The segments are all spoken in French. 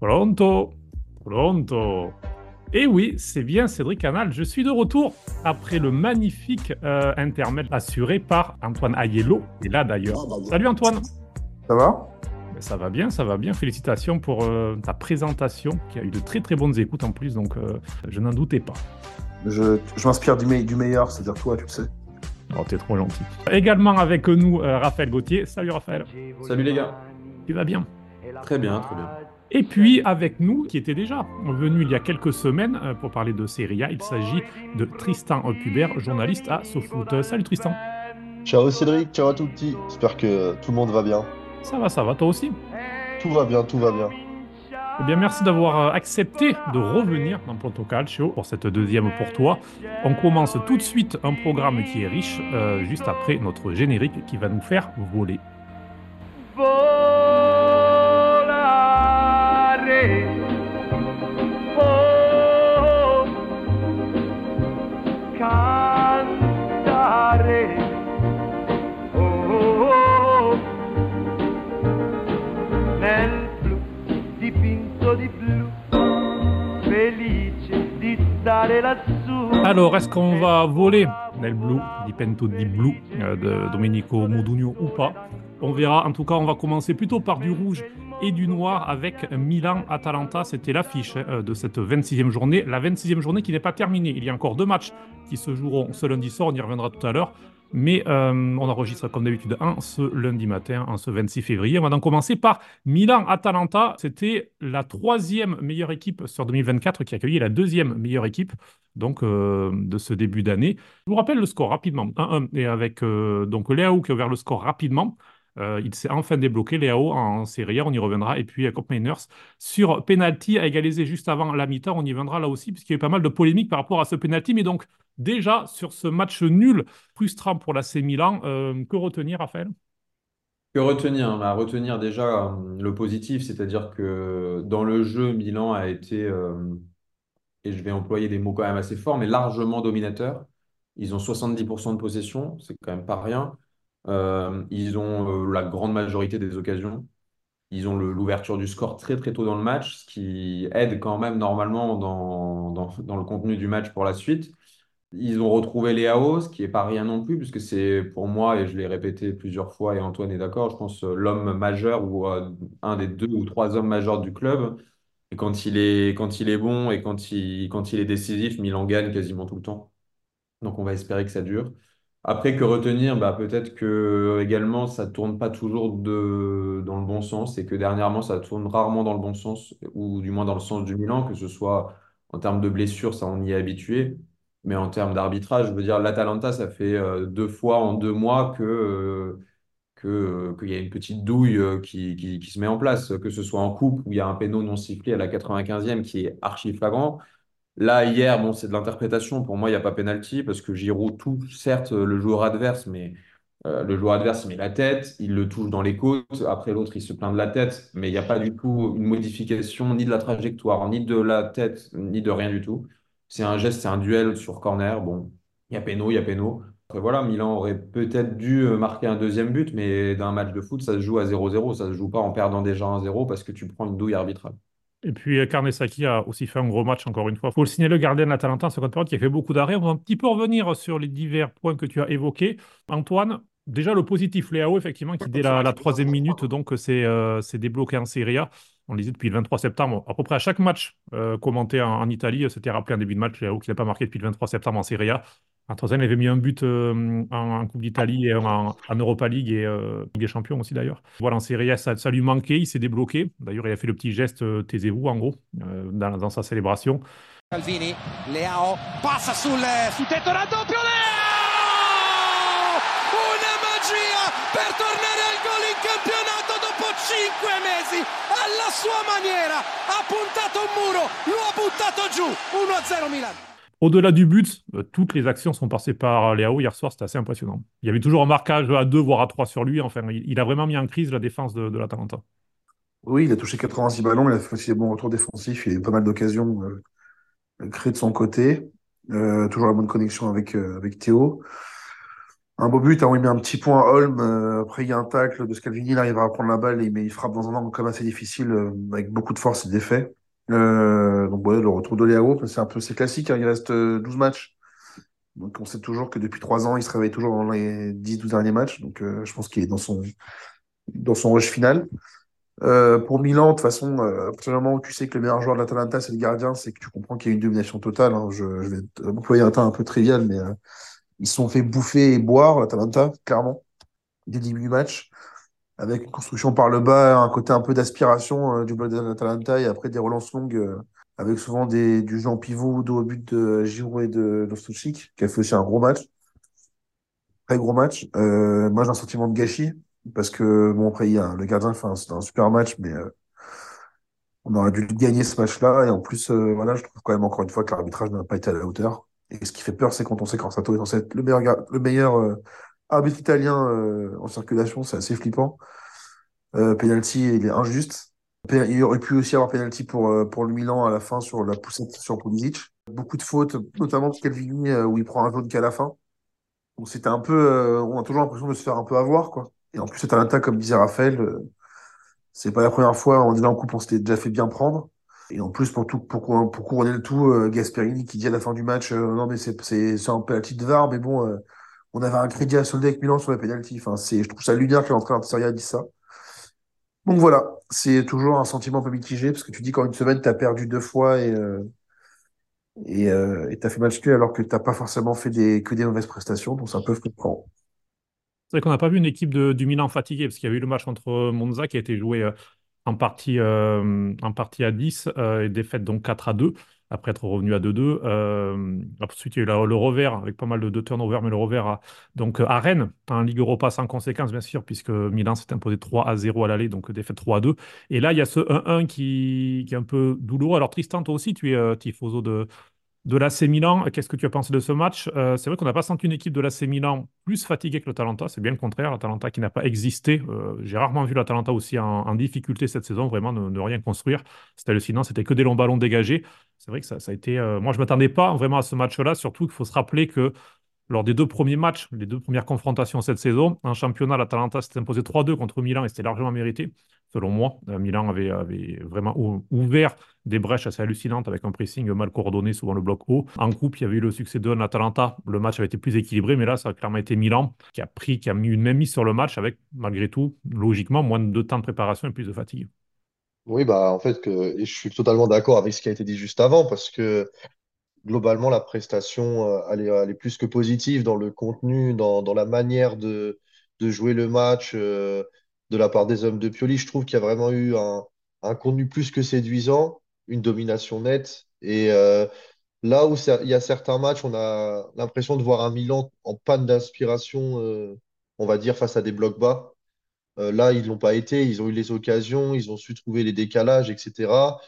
Pronto, pronto. Et oui, c'est bien Cédric Canal, je suis de retour après le magnifique euh, intermède assuré par Antoine Aiello, et là d'ailleurs. Salut Antoine Ça va? Ben, Ça va bien, ça va bien. Félicitations pour euh, ta présentation qui a eu de très très bonnes écoutes en plus, donc euh, je n'en doutais pas. Je, je m'inspire du, me- du meilleur, c'est-à-dire toi, tu le sais. Oh, t'es trop gentil. Également avec nous, euh, Raphaël Gauthier. Salut Raphaël, Salut les gars. tu vas bien? Très bien, très bien. Et puis avec nous, qui était déjà venu il y a quelques semaines euh, pour parler de Serie A, il s'agit de Tristan Pubert, journaliste à SoFoot. Euh, Salut Tristan. Ciao Cédric, ciao à tout petit. J'espère que tout le monde va bien. Ça va, ça va, toi aussi Tout va bien, tout va bien. Eh bien, merci d'avoir euh, accepté de revenir dans Ponto Calcio pour cette deuxième pour toi. On commence tout de suite un programme qui est riche, euh, juste après notre générique qui va nous faire voler. volare. Di. Alors, est-ce qu'on va voler Nel Blue, Dipento di Blue euh, de Domenico Modugno ou pas On verra. En tout cas, on va commencer plutôt par du rouge et du noir avec Milan-Atalanta. C'était l'affiche hein, de cette 26e journée. La 26e journée qui n'est pas terminée. Il y a encore deux matchs qui se joueront ce lundi soir. On y reviendra tout à l'heure. Mais euh, on enregistre comme d'habitude un ce lundi matin, en ce 26 février. On va donc commencer par Milan-Atalanta. C'était la troisième meilleure équipe sur 2024 qui accueillait la deuxième meilleure équipe donc, euh, de ce début d'année. Je vous rappelle le score rapidement. 1-1. Et avec euh, donc qui a ouvert le score rapidement. Euh, il s'est enfin débloqué, Léao, en série A, on y reviendra. Et puis, Cop Miners sur penalty à égaliser juste avant la mi-temps, on y viendra là aussi, puisqu'il y a eu pas mal de polémiques par rapport à ce penalty. Mais donc, déjà, sur ce match nul, frustrant pour l'AC Milan, euh, que retenir, Raphaël? Que retenir? Bah, retenir déjà euh, le positif, c'est-à-dire que dans le jeu, Milan a été, et je vais employer des mots quand même assez forts, mais largement dominateur. Ils ont 70% de possession, c'est quand même pas rien. Euh, ils ont euh, la grande majorité des occasions. Ils ont l'ouverture du score très très tôt dans le match, ce qui aide quand même normalement dans, dans, le contenu du match pour la suite. Ils ont retrouvé Léao, ce qui est pas rien non plus, puisque c'est pour moi, et je l'ai répété plusieurs fois, et Antoine est d'accord, je pense l'homme majeur ou euh, un des deux ou trois hommes majeurs du club. Et quand il est, quand il est bon et quand il, quand il est décisif, Milan gagne quasiment tout le temps. Donc on va espérer que ça dure. Après, que retenir? Bah, peut-être que également ça tourne pas toujours de, dans le bon sens et que dernièrement ça tourne rarement dans le bon sens, ou du moins dans le sens du Milan, que ce soit en termes de blessures, ça on y est habitué, mais en termes d'arbitrage, je veux dire, l'Atalanta, ça fait euh, deux fois en deux mois que, euh, euh, qu'il y a une petite douille euh, qui, qui, qui se met en place, que ce soit en coupe où il y a un péno non sifflé à la 95e qui est archi flagrant. Là, hier, bon, c'est de l'interprétation. Pour moi, il n'y a pas pénalty parce que Giroud touche, certes, le joueur adverse, mais euh, le joueur adverse, il met la tête, il le touche dans les côtes. Après, l'autre, il se plaint de la tête, mais il n'y a pas du tout une modification ni de la trajectoire, ni de la tête, ni de rien du tout. C'est un geste, c'est un duel sur corner. Bon, il y a péno, il y a péno. Voilà, Milan aurait peut-être dû euh, marquer un deuxième but, mais d'un match de foot, ça se joue à 0-0. Ça se joue pas en perdant déjà 1-0 parce que tu prends une douille arbitrale. Et puis euh, Karnesaki a aussi fait un gros match encore une fois. Il faut le signaler, le gardien de l'Atalanta en seconde période qui a fait beaucoup d'arrêts. On va un petit peu revenir sur les divers points que tu as évoqués. Antoine, déjà le positif, Léao, effectivement, qui dès la, la troisième minute, donc c'est euh, c'est débloqué en Serie A. On le disait depuis le 23 septembre, à peu près à chaque match euh, commenté en, Italie, c'était rappelé en début de match, Léao qui n'a pas marqué depuis le 23 septembre en Serie A. Il avait mis un but euh, en, Coupe d'Italie et en, Europa League et euh, Ligue des Champions aussi d'ailleurs. Voilà, en Serie A, ça, ça lui manquait, il s'est débloqué. D'ailleurs, il a fait le petit geste euh, taisez-vous en gros euh, dans, sa célébration. Calvini, Leao raddoppio, Leao! Una magia per tornare al gol in campionato dopo 5 mesi, alla sua maniera, ha puntato un muro, lo ha buttato giù, 1-0 Milan. Au-delà du but, euh, toutes les actions sont passées par Léao hier soir, c'était assez impressionnant. Il y avait toujours un marquage à 2 voire à 3 sur lui. Enfin, il, il a vraiment mis en crise la défense de, de l'Atalanta. Oui, il a touché 86 ballons, il a fait aussi des bons retours défensifs, il a eu pas mal d'occasions euh, créées de son côté. Euh, toujours la bonne connexion avec, euh, avec Théo. Un beau but, hein, il met un petit point à Holm. euh, après, il y a un tacle de Scalvini, il arrive à prendre la balle et il, frappe dans un angle comme assez difficile, euh, avec beaucoup de force et d'effet. Euh, donc, ouais, le retour de Léao, c'est un peu, c'est classique, hein, il reste euh, 12 matchs. Donc, on sait toujours que depuis 3 ans, il se réveille toujours dans les 10-12 derniers matchs. Donc, euh, je pense qu'il est dans son, dans son rush final. Euh, pour Milan, de toute façon, euh, où tu sais que le meilleur joueur de l'Atalanta, c'est le gardien, c'est que tu comprends qu'il y a une domination totale. hein. Je, vais employer un terme un peu trivial, mais euh, ils se sont fait bouffer et boire, l'Atalanta, clairement, dès le début du match, avec une construction par le bas, un côté un peu d'aspiration euh, du bloc de l'Atalanta, et après des relances longues, euh, avec souvent des, du jeu en pivot, dos au but de Giroud et de Loftus-Cheek, qui a fait aussi un gros match, très gros match. Euh, moi, j'ai un sentiment de gâchis, parce que, bon, après, le gardien un, c'est un super match, mais euh, on aurait dû gagner ce match-là. Et en plus, voilà, je trouve quand même encore une fois que l'arbitrage n'a pas été à la hauteur. Et ce qui fait peur, c'est quand on sait qu'Orsato est censé être le meilleur, le meilleur euh, arbitre italien euh, en circulation. C'est assez flippant. Euh, penalty, il est injuste. Il aurait pu aussi avoir penalty pour, euh, pour le Milan à la fin sur la poussette sur Pulisic. Beaucoup de fautes, notamment pour Calvini, euh, où il prend un jaune qu'à la fin. Donc c'était un peu, euh, on a toujours l'impression de se faire un peu avoir, quoi. Et en plus, c'est un attaque, comme disait Raphaël, c'est pas la première fois, en déjà en coupe, on s'était déjà fait bien prendre. Et en plus, pour tout, pour, cou- pour couronner le tout, euh, Gasperini qui dit à la fin du match, euh, non mais c'est un penalty de VAR, mais bon, euh, on avait un crédit à solder avec Milan sur les penalty. Enfin, je trouve ça lunaire que l'entraîneur de Serie A dise ça. Donc voilà, c'est toujours un sentiment un peu mitigé parce que tu dis qu'en une semaine, tu as perdu deux fois et et euh, et t'as fait match nul alors que t'as pas forcément fait que des mauvaises prestations, donc c'est un peu frustrant. C'est vrai qu'on n'a pas vu une équipe du Milan fatiguée, parce qu'il y a eu le match contre Monza qui a été joué en partie, euh, en partie à 10 euh, et défaite donc 4 à 2, après être revenu à 2-2. Euh, ensuite, il y a eu le revers avec pas mal de, de turnovers, mais le revers à, donc, à Rennes, en Ligue Europa sans conséquence, bien sûr, puisque Milan s'est imposé 3 à 0 à l'aller, donc défaite 3 à 2. Et là, il y a ce 1-1 qui, qui est un peu douloureux. Alors, Tristan, toi aussi, tu es euh, tifoso de, de l'AC Milan, qu'est-ce que tu as pensé de ce match? Euh, c'est vrai qu'on n'a pas senti une équipe de l'AC Milan plus fatiguée que l'Atalanta, c'est bien le contraire, l'Atalanta qui n'a pas existé. Euh, j'ai rarement vu l'Atalanta aussi en, difficulté cette saison, vraiment ne, ne rien construire. C'était hallucinant, c'était que des longs ballons dégagés. C'est vrai que ça, ça a été. euh, moi, je ne m'attendais pas vraiment à ce match-là, surtout qu'il faut se rappeler que lors des deux premiers matchs, les deux premières confrontations cette saison, en championnat, l'Atalanta s'était imposé 3-2 contre Milan et c'était largement mérité, selon moi. Euh, Milan avait, vraiment ou- ouvert des brèches assez hallucinantes avec un pressing mal coordonné, souvent le bloc haut. En coupe, il y avait eu le succès de l'Atalanta. Le match avait été plus équilibré, mais là, ça a clairement été Milan qui a pris, qui a mis une même mise sur le match avec, malgré tout, logiquement, moins de temps de préparation et plus de fatigue. Oui, bah, en fait, je suis totalement d'accord avec ce qui a été dit juste avant, parce que globalement, la prestation, euh, elle est, plus que positive dans le contenu, dans, la manière de, jouer le match euh, de la part des hommes de Pioli. Je trouve qu'il y a vraiment eu un, contenu plus que séduisant, une domination nette. Et euh, là où il y a certains matchs, on a l'impression de voir un Milan en panne d'inspiration, on va dire, face à des blocs bas. Là, ils l'ont pas été, ils ont eu les occasions, ils ont su trouver les décalages, etc.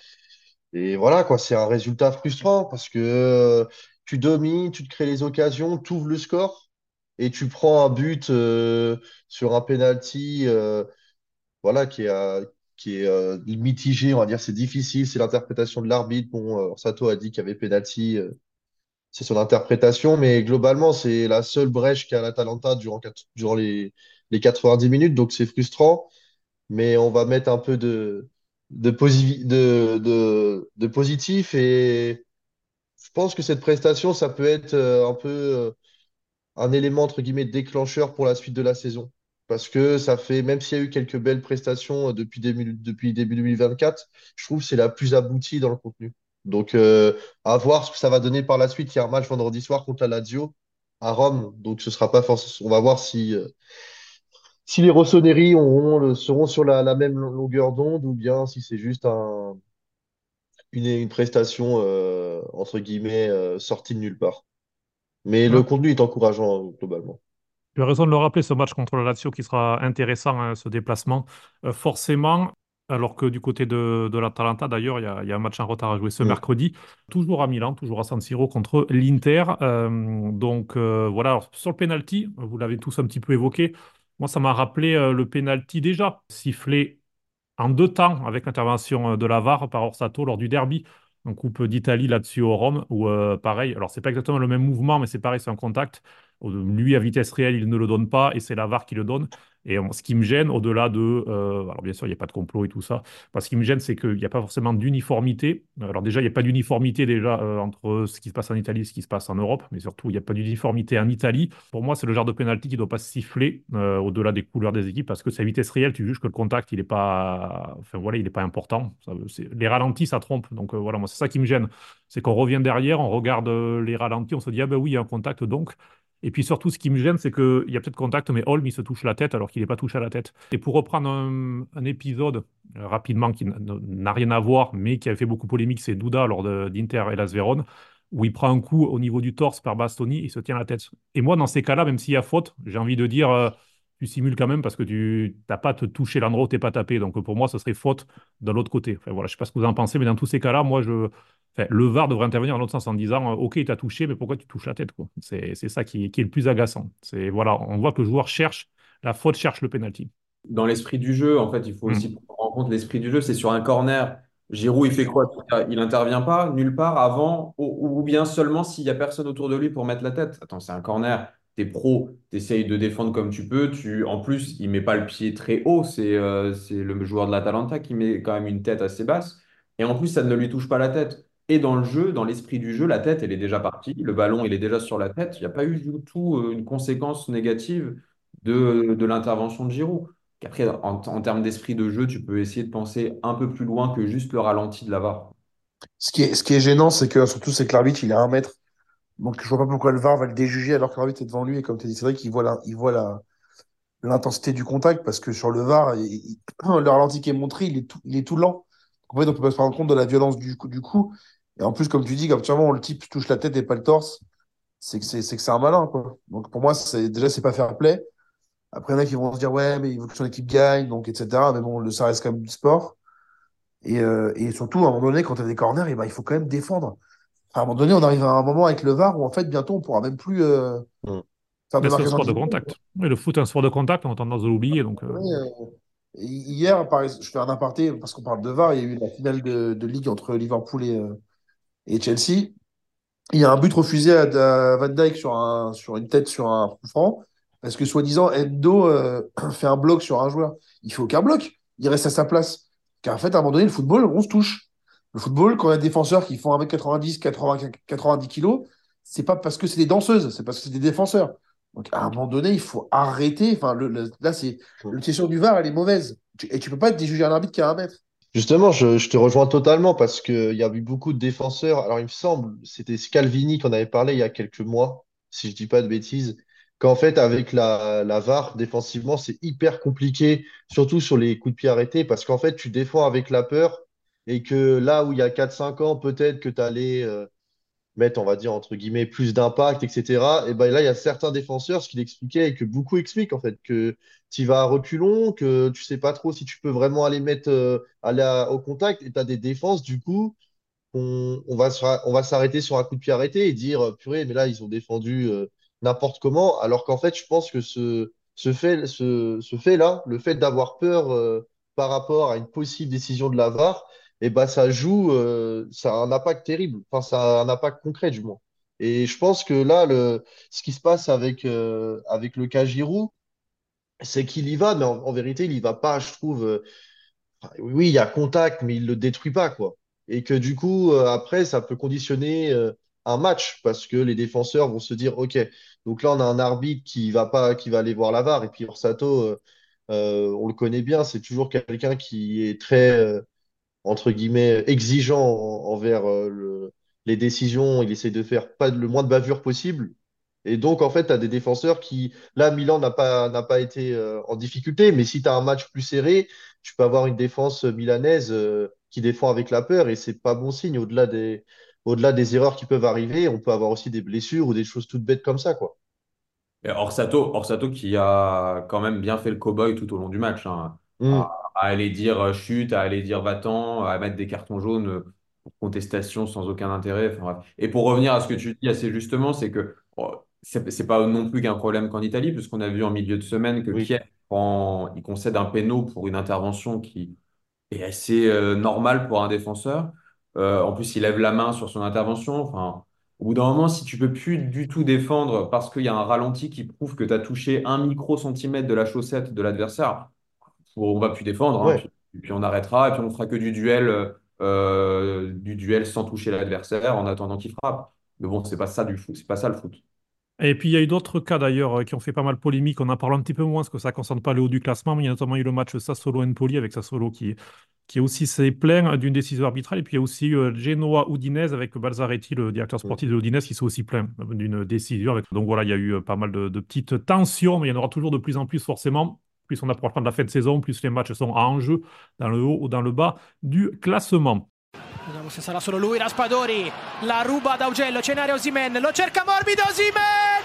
Et voilà, quoi, c'est un résultat frustrant parce que euh, tu domines, tu te crées les occasions, tu ouvres le score et tu prends un but euh, sur un penalty euh, voilà, qui est, mitigé, on va dire, c'est difficile, c'est l'interprétation de l'arbitre. Bon, Sato a dit qu'il y avait penalty, c'est son interprétation, mais globalement, c'est la seule brèche qu'a l'Atalanta durant, durant les, les 90 minutes, donc c'est frustrant mais on va mettre un peu de, de, posi- de, de, de positif et je pense que cette prestation, ça peut être euh, un peu euh, un élément entre guillemets déclencheur pour la suite de la saison. Parce que ça fait, même s'il y a eu quelques belles prestations euh, depuis début, depuis début 2024, je trouve que c'est la plus aboutie dans le contenu. Donc, à voir ce que ça va donner par la suite. Il y a un match vendredi soir contre la Lazio à Rome. Donc, ce sera pas forcément. On va voir si, si les le- seront sur la, la même longueur d'onde ou bien si c'est juste un, une, une prestation euh, entre guillemets euh, sortie de nulle part. Mais le contenu est encourageant globalement. Tu as raison de le rappeler, ce match contre la Lazio qui sera intéressant, hein, ce déplacement. Euh, forcément, alors que du côté de, de l'Atalanta, d'ailleurs, il y a, il y a un match en retard à jouer ce Mm. mercredi, toujours à Milan, toujours à San Siro contre l'Inter. Donc voilà, Alors, sur le penalty, vous l'avez tous un petit peu évoqué. Moi, ça m'a rappelé euh, le penalty déjà sifflé en deux temps avec l'intervention euh, de la VAR par Orsato lors du derby en Coupe d'Italie là-dessus au Rome, où euh, pareil, alors c'est pas exactement le même mouvement, mais c'est pareil, c'est un contact. Lui, à vitesse réelle, il ne le donne pas et c'est la VAR qui le donne. Et ce qui me gêne, au-delà de. euh, alors, bien sûr, il n'y a pas de complot et tout ça. Ce qui me gêne, c'est qu'il n'y a pas forcément d'uniformité. Alors, déjà, il n'y a pas d'uniformité déjà euh, entre ce qui se passe en Italie et ce qui se passe en Europe. Mais surtout, il n'y a pas d'uniformité en Italie. Pour moi, c'est le genre de pénalty qui ne doit pas siffler euh, au-delà des couleurs des équipes. Parce que c'est à vitesse réelle, tu juges que le contact, il n'est pas. Enfin, voilà, il pas important. Les ralentis, ça trompe. Donc, voilà, moi, c'est ça qui me gêne. C'est qu'on revient derrière, on regarde les ralentis, on se dit, ah ben oui, il y a un contact donc. Et puis surtout, ce qui me gêne, c'est qu'il y a peut-être contact, mais Holm, il se touche la tête alors qu'il n'est pas touché à la tête. Et pour reprendre un, épisode euh, rapidement qui n'a rien à voir, mais qui avait fait beaucoup polémique, c'est Douda lors d'Inter et Las Vérone, où il prend un coup au niveau du torse par Bastoni il se tient la tête. Et moi, dans ces cas-là, même s'il y a faute, j'ai envie de dire, euh, tu simules quand même parce que tu n'as pas te toucher l'endroit où tu n'es pas tapé. Donc pour moi, ce serait faute de l'autre côté. Enfin, voilà, je ne sais pas ce que vous en pensez, mais dans tous ces cas-là, moi, je, Enfin, le VAR devrait intervenir dans l'autre sens en disant, euh, OK, il t'a touché, mais pourquoi tu touches la tête, quoi? C'est, ça qui, qui est le plus agaçant. C'est, voilà, on voit que le joueur cherche, la faute cherche le penalty. Dans l'esprit du jeu, en fait, il faut Mm. aussi prendre en compte l'esprit du jeu. C'est sur un corner. Giroud, il fait quoi? Il n'intervient pas nulle part avant, ou, ou bien seulement s'il n'y a personne autour de lui pour mettre la tête. Attends, c'est un corner. T'es pro, t'essayes de défendre comme tu peux. Tu, en plus, il met pas le pied très haut. C'est euh, c'est le joueur de l'Atalanta qui met quand même une tête assez basse. Et en plus, ça ne lui touche pas la tête. Et dans le jeu, dans l'esprit du jeu, la tête, elle est déjà partie. Le ballon, il est déjà sur la tête. Il n'y a pas eu du tout euh, une conséquence négative de, de l'intervention de Giroud. Après, en, en termes d'esprit de jeu, tu peux essayer de penser un peu plus loin que juste le ralenti de la. Ce qui est, ce qui est gênant, c'est que surtout, c'est que l'arbitre, il est à un mètre. Donc, je vois pas pourquoi le VAR va le déjuger alors que l'arbitre est devant lui. Et comme tu as dit, c'est vrai qu'il voit la, il voit la, l'intensité du contact parce que sur le VAR, il- il- le ralenti qui est montré, il est tout, il est tout lent. En fait, on peut pas se rendre compte de la violence du coup, du coup. Et en plus, comme tu dis, quand le type touche la tête et pas le torse, c'est que c'est que c'est un malin, quoi. Donc, pour moi, c'est, déjà, c'est pas fair play. Après, il y en a qui vont se dire, ouais, mais il veut que son équipe gagne, donc, etc. Mais bon, ça reste quand même du sport. Et, euh, et surtout, à un moment donné, quand tu as des corners, eh ben, il faut quand même défendre. À un moment donné, on arrive à un moment avec le VAR où, en fait, bientôt, on pourra même plus euh, Mm. faire de Mais c'est un sport de contact. Oui, le foot est un sport de contact, on a tendance à l'oublier. Donc, euh, Oui, euh, hier, par exemple, je fais un aparté parce qu'on parle de VAR. Il y a eu la finale de, de Ligue entre Liverpool et, euh, et Chelsea. Il y a un but refusé à, à Van Dijk sur, un, sur une tête sur un coup franc parce que soi-disant Endo euh, fait un bloc sur un joueur. Il fait aucun bloc. Il reste à sa place. Car en fait, à un moment donné, le football, on se touche. Le football, quand il y a des défenseurs qui font 1m90, 80, 90 kilos, c'est pas parce que c'est des danseuses, c'est parce que c'est des défenseurs. Donc, à un moment donné, il faut arrêter. Enfin, le, le- là, c'est l'utilisation du VAR, elle est mauvaise. Et tu peux pas déjuger un arbitre qui a un mètre. Justement, je, je te rejoins totalement parce qu'il y a eu beaucoup de défenseurs. Alors, il me semble, c'était Scalvini qu'on avait parlé il y a quelques mois, si je dis pas de bêtises, qu'en fait, avec la, la VAR, défensivement, c'est hyper compliqué, surtout sur les coups de pied arrêtés, parce qu'en fait, tu défends avec la peur et que là où il y a 4-5 ans, peut-être que tu allais euh, mettre, on va dire, entre guillemets, plus d'impact, etc. Et ben là, il y a certains défenseurs, ce qu'il expliquait et que beaucoup expliquent, en fait, que tu vas à reculons, que tu sais pas trop si tu peux vraiment aller mettre, euh, aller au contact, et tu as des défenses, du coup, on, va, s'arrêter sur un coup de pied arrêté et dire, euh, purée, mais là, ils ont défendu n'importe comment, alors qu'en fait, je pense que ce, ce fait, ce, ce fait-là, le fait d'avoir peur par rapport à une possible décision de la VAR, eh ben, ça joue, euh, ça a un impact terrible, enfin, ça a un impact concret, du moins. Et je pense que là, le, ce qui se passe avec, euh, le cas c'est qu'il y va, mais en, vérité, il y va pas, je trouve. euh, oui, il y a contact, mais il le détruit pas, quoi. Et que du coup, après, ça peut conditionner un match parce que les défenseurs vont se dire, OK, donc là, on a un arbitre qui va pas, qui va aller voir la VAR. Et puis Orsato, on le connaît bien, c'est toujours quelqu'un qui est très, entre guillemets, exigeant en- envers euh, le- les décisions. Il essaie de faire pas le moins de bavure possible. Et donc, en fait, tu as des défenseurs qui, là, Milan n'a pas, n'a pas été euh, en difficulté, mais si tu as un match plus serré, tu peux avoir une défense milanaise euh, qui défend avec la peur et c'est pas bon signe. Au-delà des, au-delà des erreurs qui peuvent arriver, on peut avoir aussi des blessures ou des choses toutes bêtes comme ça, quoi. Et Orsato, Orsato qui a quand même bien fait le cow-boy tout au long du match, hein, Mm. à, à aller dire euh, chute, à aller dire va-t'en, à mettre des cartons jaunes euh, pour contestation sans aucun intérêt. Enfin. Et pour revenir à ce que tu dis assez justement, c'est que oh, c'est pas non plus qu'un problème qu'en Italie, puisqu'on a vu en milieu de semaine que Oui. Kiev, quand il concède un péno pour une intervention qui est assez euh, normale pour un défenseur, Euh, en plus, il lève la main sur son intervention. Enfin, au bout d'un moment, si tu peux plus du tout défendre parce qu'il y a un ralenti qui prouve que tu as touché un microcentimètre de la chaussette de l'adversaire, on va plus défendre. hein. Ouais. puis, puis on arrêtera et puis on fera que du duel, euh, du duel sans toucher l'adversaire en attendant qu'il frappe. Mais bon, c'est pas ça du foot. C'est pas ça le foot. Et puis il y a eu d'autres cas d'ailleurs euh, qui ont fait pas mal polémique. On en parle un petit peu moins parce que ça ne concerne pas le haut du classement, mais il y a notamment eu le match Sassuolo-Empoli avec Sassuolo qui, qui aussi s'est plaint d'une décision arbitrale. Et puis il y a aussi eu Genoa-Udinese avec Balzaretti, le directeur sportif de l'Udinese, qui s'est aussi plaint d'une décision. Avec... Donc voilà, il y a eu euh, pas mal de, de petites tensions, mais il y en aura toujours de plus en plus forcément. Plus on approche de la fin de saison, plus les matchs sont en jeu dans le haut ou dans le bas du classement. Vediamo se sarà solo lui, Raspadori, la ruba da Augello, Cenario Osimen, lo cerca morbido Osimen!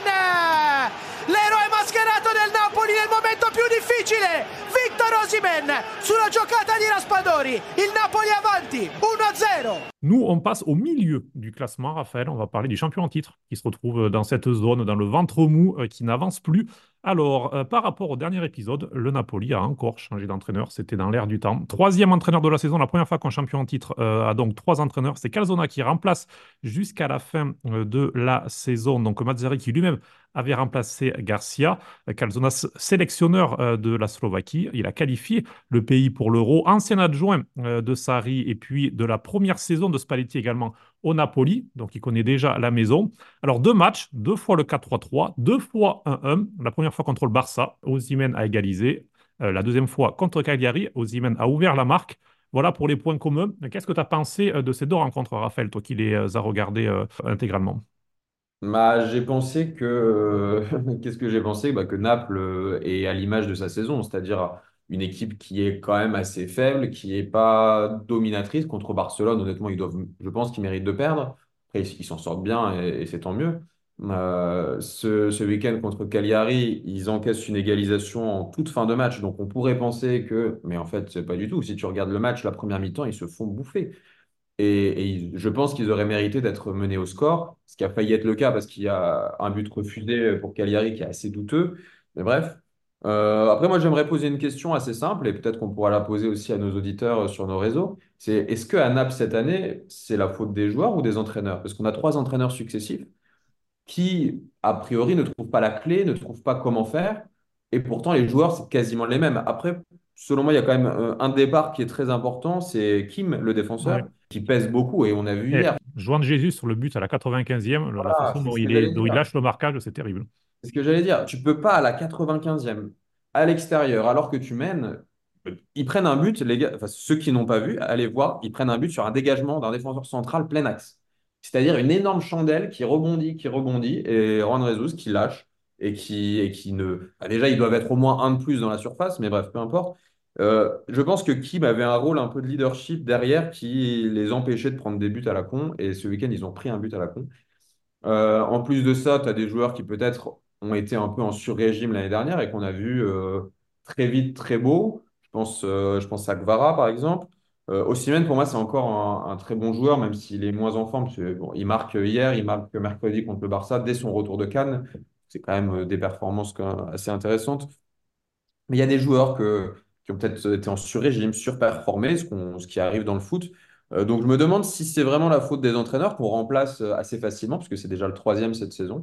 L'eroe mascherato del Napoli nel momento più difficile, Victor Osimen, sulla giocata di Raspadori, il Napoli avanti, 1-0. Nous, on passe au milieu du classement, Raphaël. On va parler du champion en titre qui se retrouve dans cette zone, dans le ventre mou, euh, qui n'avance plus. Alors, euh, par rapport au dernier épisode, le Napoli a encore changé d'entraîneur. C'était dans l'air du temps. Troisième entraîneur de la saison. La première fois qu'un champion en titre euh, a donc trois entraîneurs. C'est Calzona qui remplace jusqu'à la fin euh, de la saison. Donc, Mazzari qui lui-même avait remplacé Garcia. Calzona, sélectionneur de la Slovaquie. Il a qualifié le pays pour l'Euro. Ancien adjoint de Sarri et puis de la première saison de Spalletti également au Napoli. Donc, il connaît déjà la maison. Alors, deux matchs, deux fois le 4-3-3, deux fois 1-1. La première fois contre le Barça, Osimhen a égalisé. Euh, la deuxième fois contre Cagliari, Osimhen a ouvert la marque. Voilà pour les points communs. Qu'est-ce que tu as pensé euh, de ces deux rencontres, Raphaël, toi qui les euh, as regardées intégralement? Bah, j'ai pensé que. Qu'est-ce que j'ai pensé? Bah, que Naples est à l'image de sa saison, c'est-à-dire une équipe qui est quand même assez faible, qui n'est pas dominatrice. Contre Barcelone, honnêtement, je pense qu'ils méritent de perdre. Après, ils s'en sortent bien et, c'est tant mieux. Euh, ce, week-end contre Cagliari, ils encaissent une égalisation en toute fin de match. Donc on pourrait penser que. Mais en fait, c'est pas du tout. Si tu regardes le match, la première mi-temps, ils se font bouffer. Et, et je pense qu'ils auraient mérité d'être menés au score, ce qui a failli être le cas parce qu'il y a un but refusé pour Cagliari qui est assez douteux. Mais bref. Euh, après, moi, j'aimerais poser une question assez simple et peut-être qu'on pourra la poser aussi à nos auditeurs sur nos réseaux. C'est est-ce que à Naples cette année, c'est la faute des joueurs ou des entraîneurs? Parce qu'on a trois entraîneurs successifs qui, a priori, ne trouvent pas la clé, ne trouvent pas comment faire. Et pourtant, les joueurs, c'est quasiment les mêmes. Après, selon moi, il y a quand même euh, un départ qui est très important. C'est Kim, le défenseur, Ouais. qui pèse beaucoup. Et on a vu Et hier. Juan Jésus sur le but à la 95e, la façon dont il, est, j'allais dont il dire. lâche le marquage, c'est terrible. C'est ce que j'allais dire. Tu peux pas à la 95e, à l'extérieur, alors que tu mènes. Ils prennent un but, les gars, ceux qui n'ont pas vu, allez voir, ils prennent un but sur un dégagement d'un défenseur central plein axe. C'est-à-dire une énorme chandelle qui rebondit, qui rebondit, et Juan Jesus qui lâche et qui, et qui ne. déjà, ils doivent être au moins un de plus dans la surface, mais bref, peu importe. Euh, je pense que Kim avait un rôle un peu de leadership derrière qui les empêchait de prendre des buts à la con, et ce week-end, ils ont pris un but à la con. Euh, en plus de ça, tu as des joueurs qui peut-être ont été un peu en sur-régime l'année dernière et qu'on a vu euh, très vite, très beau. Je pense, euh, je pense à Kvara, par exemple. Euh, Osimhen, pour moi, c'est encore un, très bon joueur, même s'il est moins en forme. bon, il marque hier, il marque mercredi contre le Barça dès son retour de Cannes. C'est quand même des performances assez intéressantes. Mais il y a des joueurs qui ont peut-être été en sur-régime, surperformés, ce qui arrive dans le foot. Donc je me demande si c'est vraiment la faute des entraîneurs qu'on remplace assez facilement, parce que c'est déjà le troisième cette saison,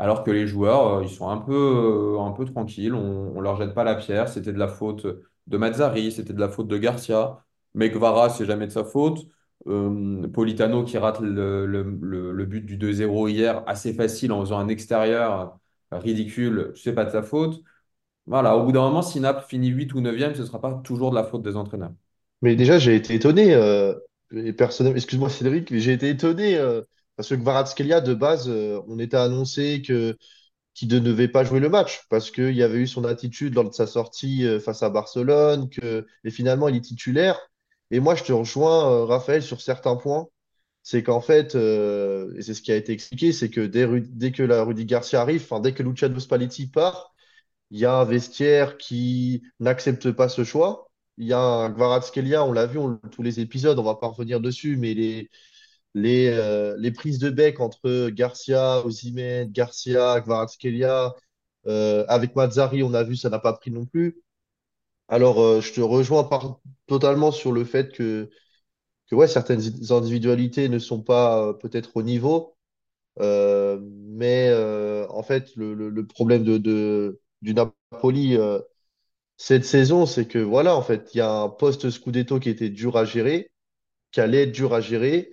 alors que les joueurs, euh, ils sont un peu, euh, tranquilles, on ne leur jette pas la pierre. C'était de la faute de Mazzari, c'était de la faute de Garcia, mais Kvara, c'est jamais de sa faute. Euh, Politano qui rate le, but du 2-0 hier, assez facile en faisant un extérieur ridicule, c'est pas de sa faute. Voilà, au bout d'un moment, si Naples finit 8 ou 9e, ce ne sera pas toujours de la faute des entraîneurs. Mais déjà, j'ai été étonné, excuse-moi Cédric, mais j'ai été étonné parce que Kvaratskhelia, de base, euh, on était annoncé que qu'il ne devait pas jouer le match parce qu'il y avait eu son attitude lors de sa sortie euh, face à Barcelone, que, et finalement, il est titulaire. Et moi, je te rejoins, euh, Raphaël, sur certains points. C'est qu'en fait, et c'est ce qui a été expliqué, c'est que dès, que la Rudy Garcia arrive, enfin, dès que Luciano Spalletti part, il y a un vestiaire qui n'accepte pas ce choix. Il y a un Kvaratskhelia, on l'a vu, tous les épisodes, on va pas revenir dessus, mais les, les, euh, les prises de bec entre Garcia, Osimhen, Garcia, Kvaratskhelia, euh, avec Mazzari, on a vu, ça n'a pas pris non plus. Alors, euh, je te rejoins totalement sur le fait que que ouais, certaines individualités ne sont pas euh, peut-être au niveau. Mais en fait, le, le, problème de, de, du Napoli cette saison, c'est que voilà, en fait, il y a un poste Scudetto qui était dur à gérer, qui allait être dur à gérer.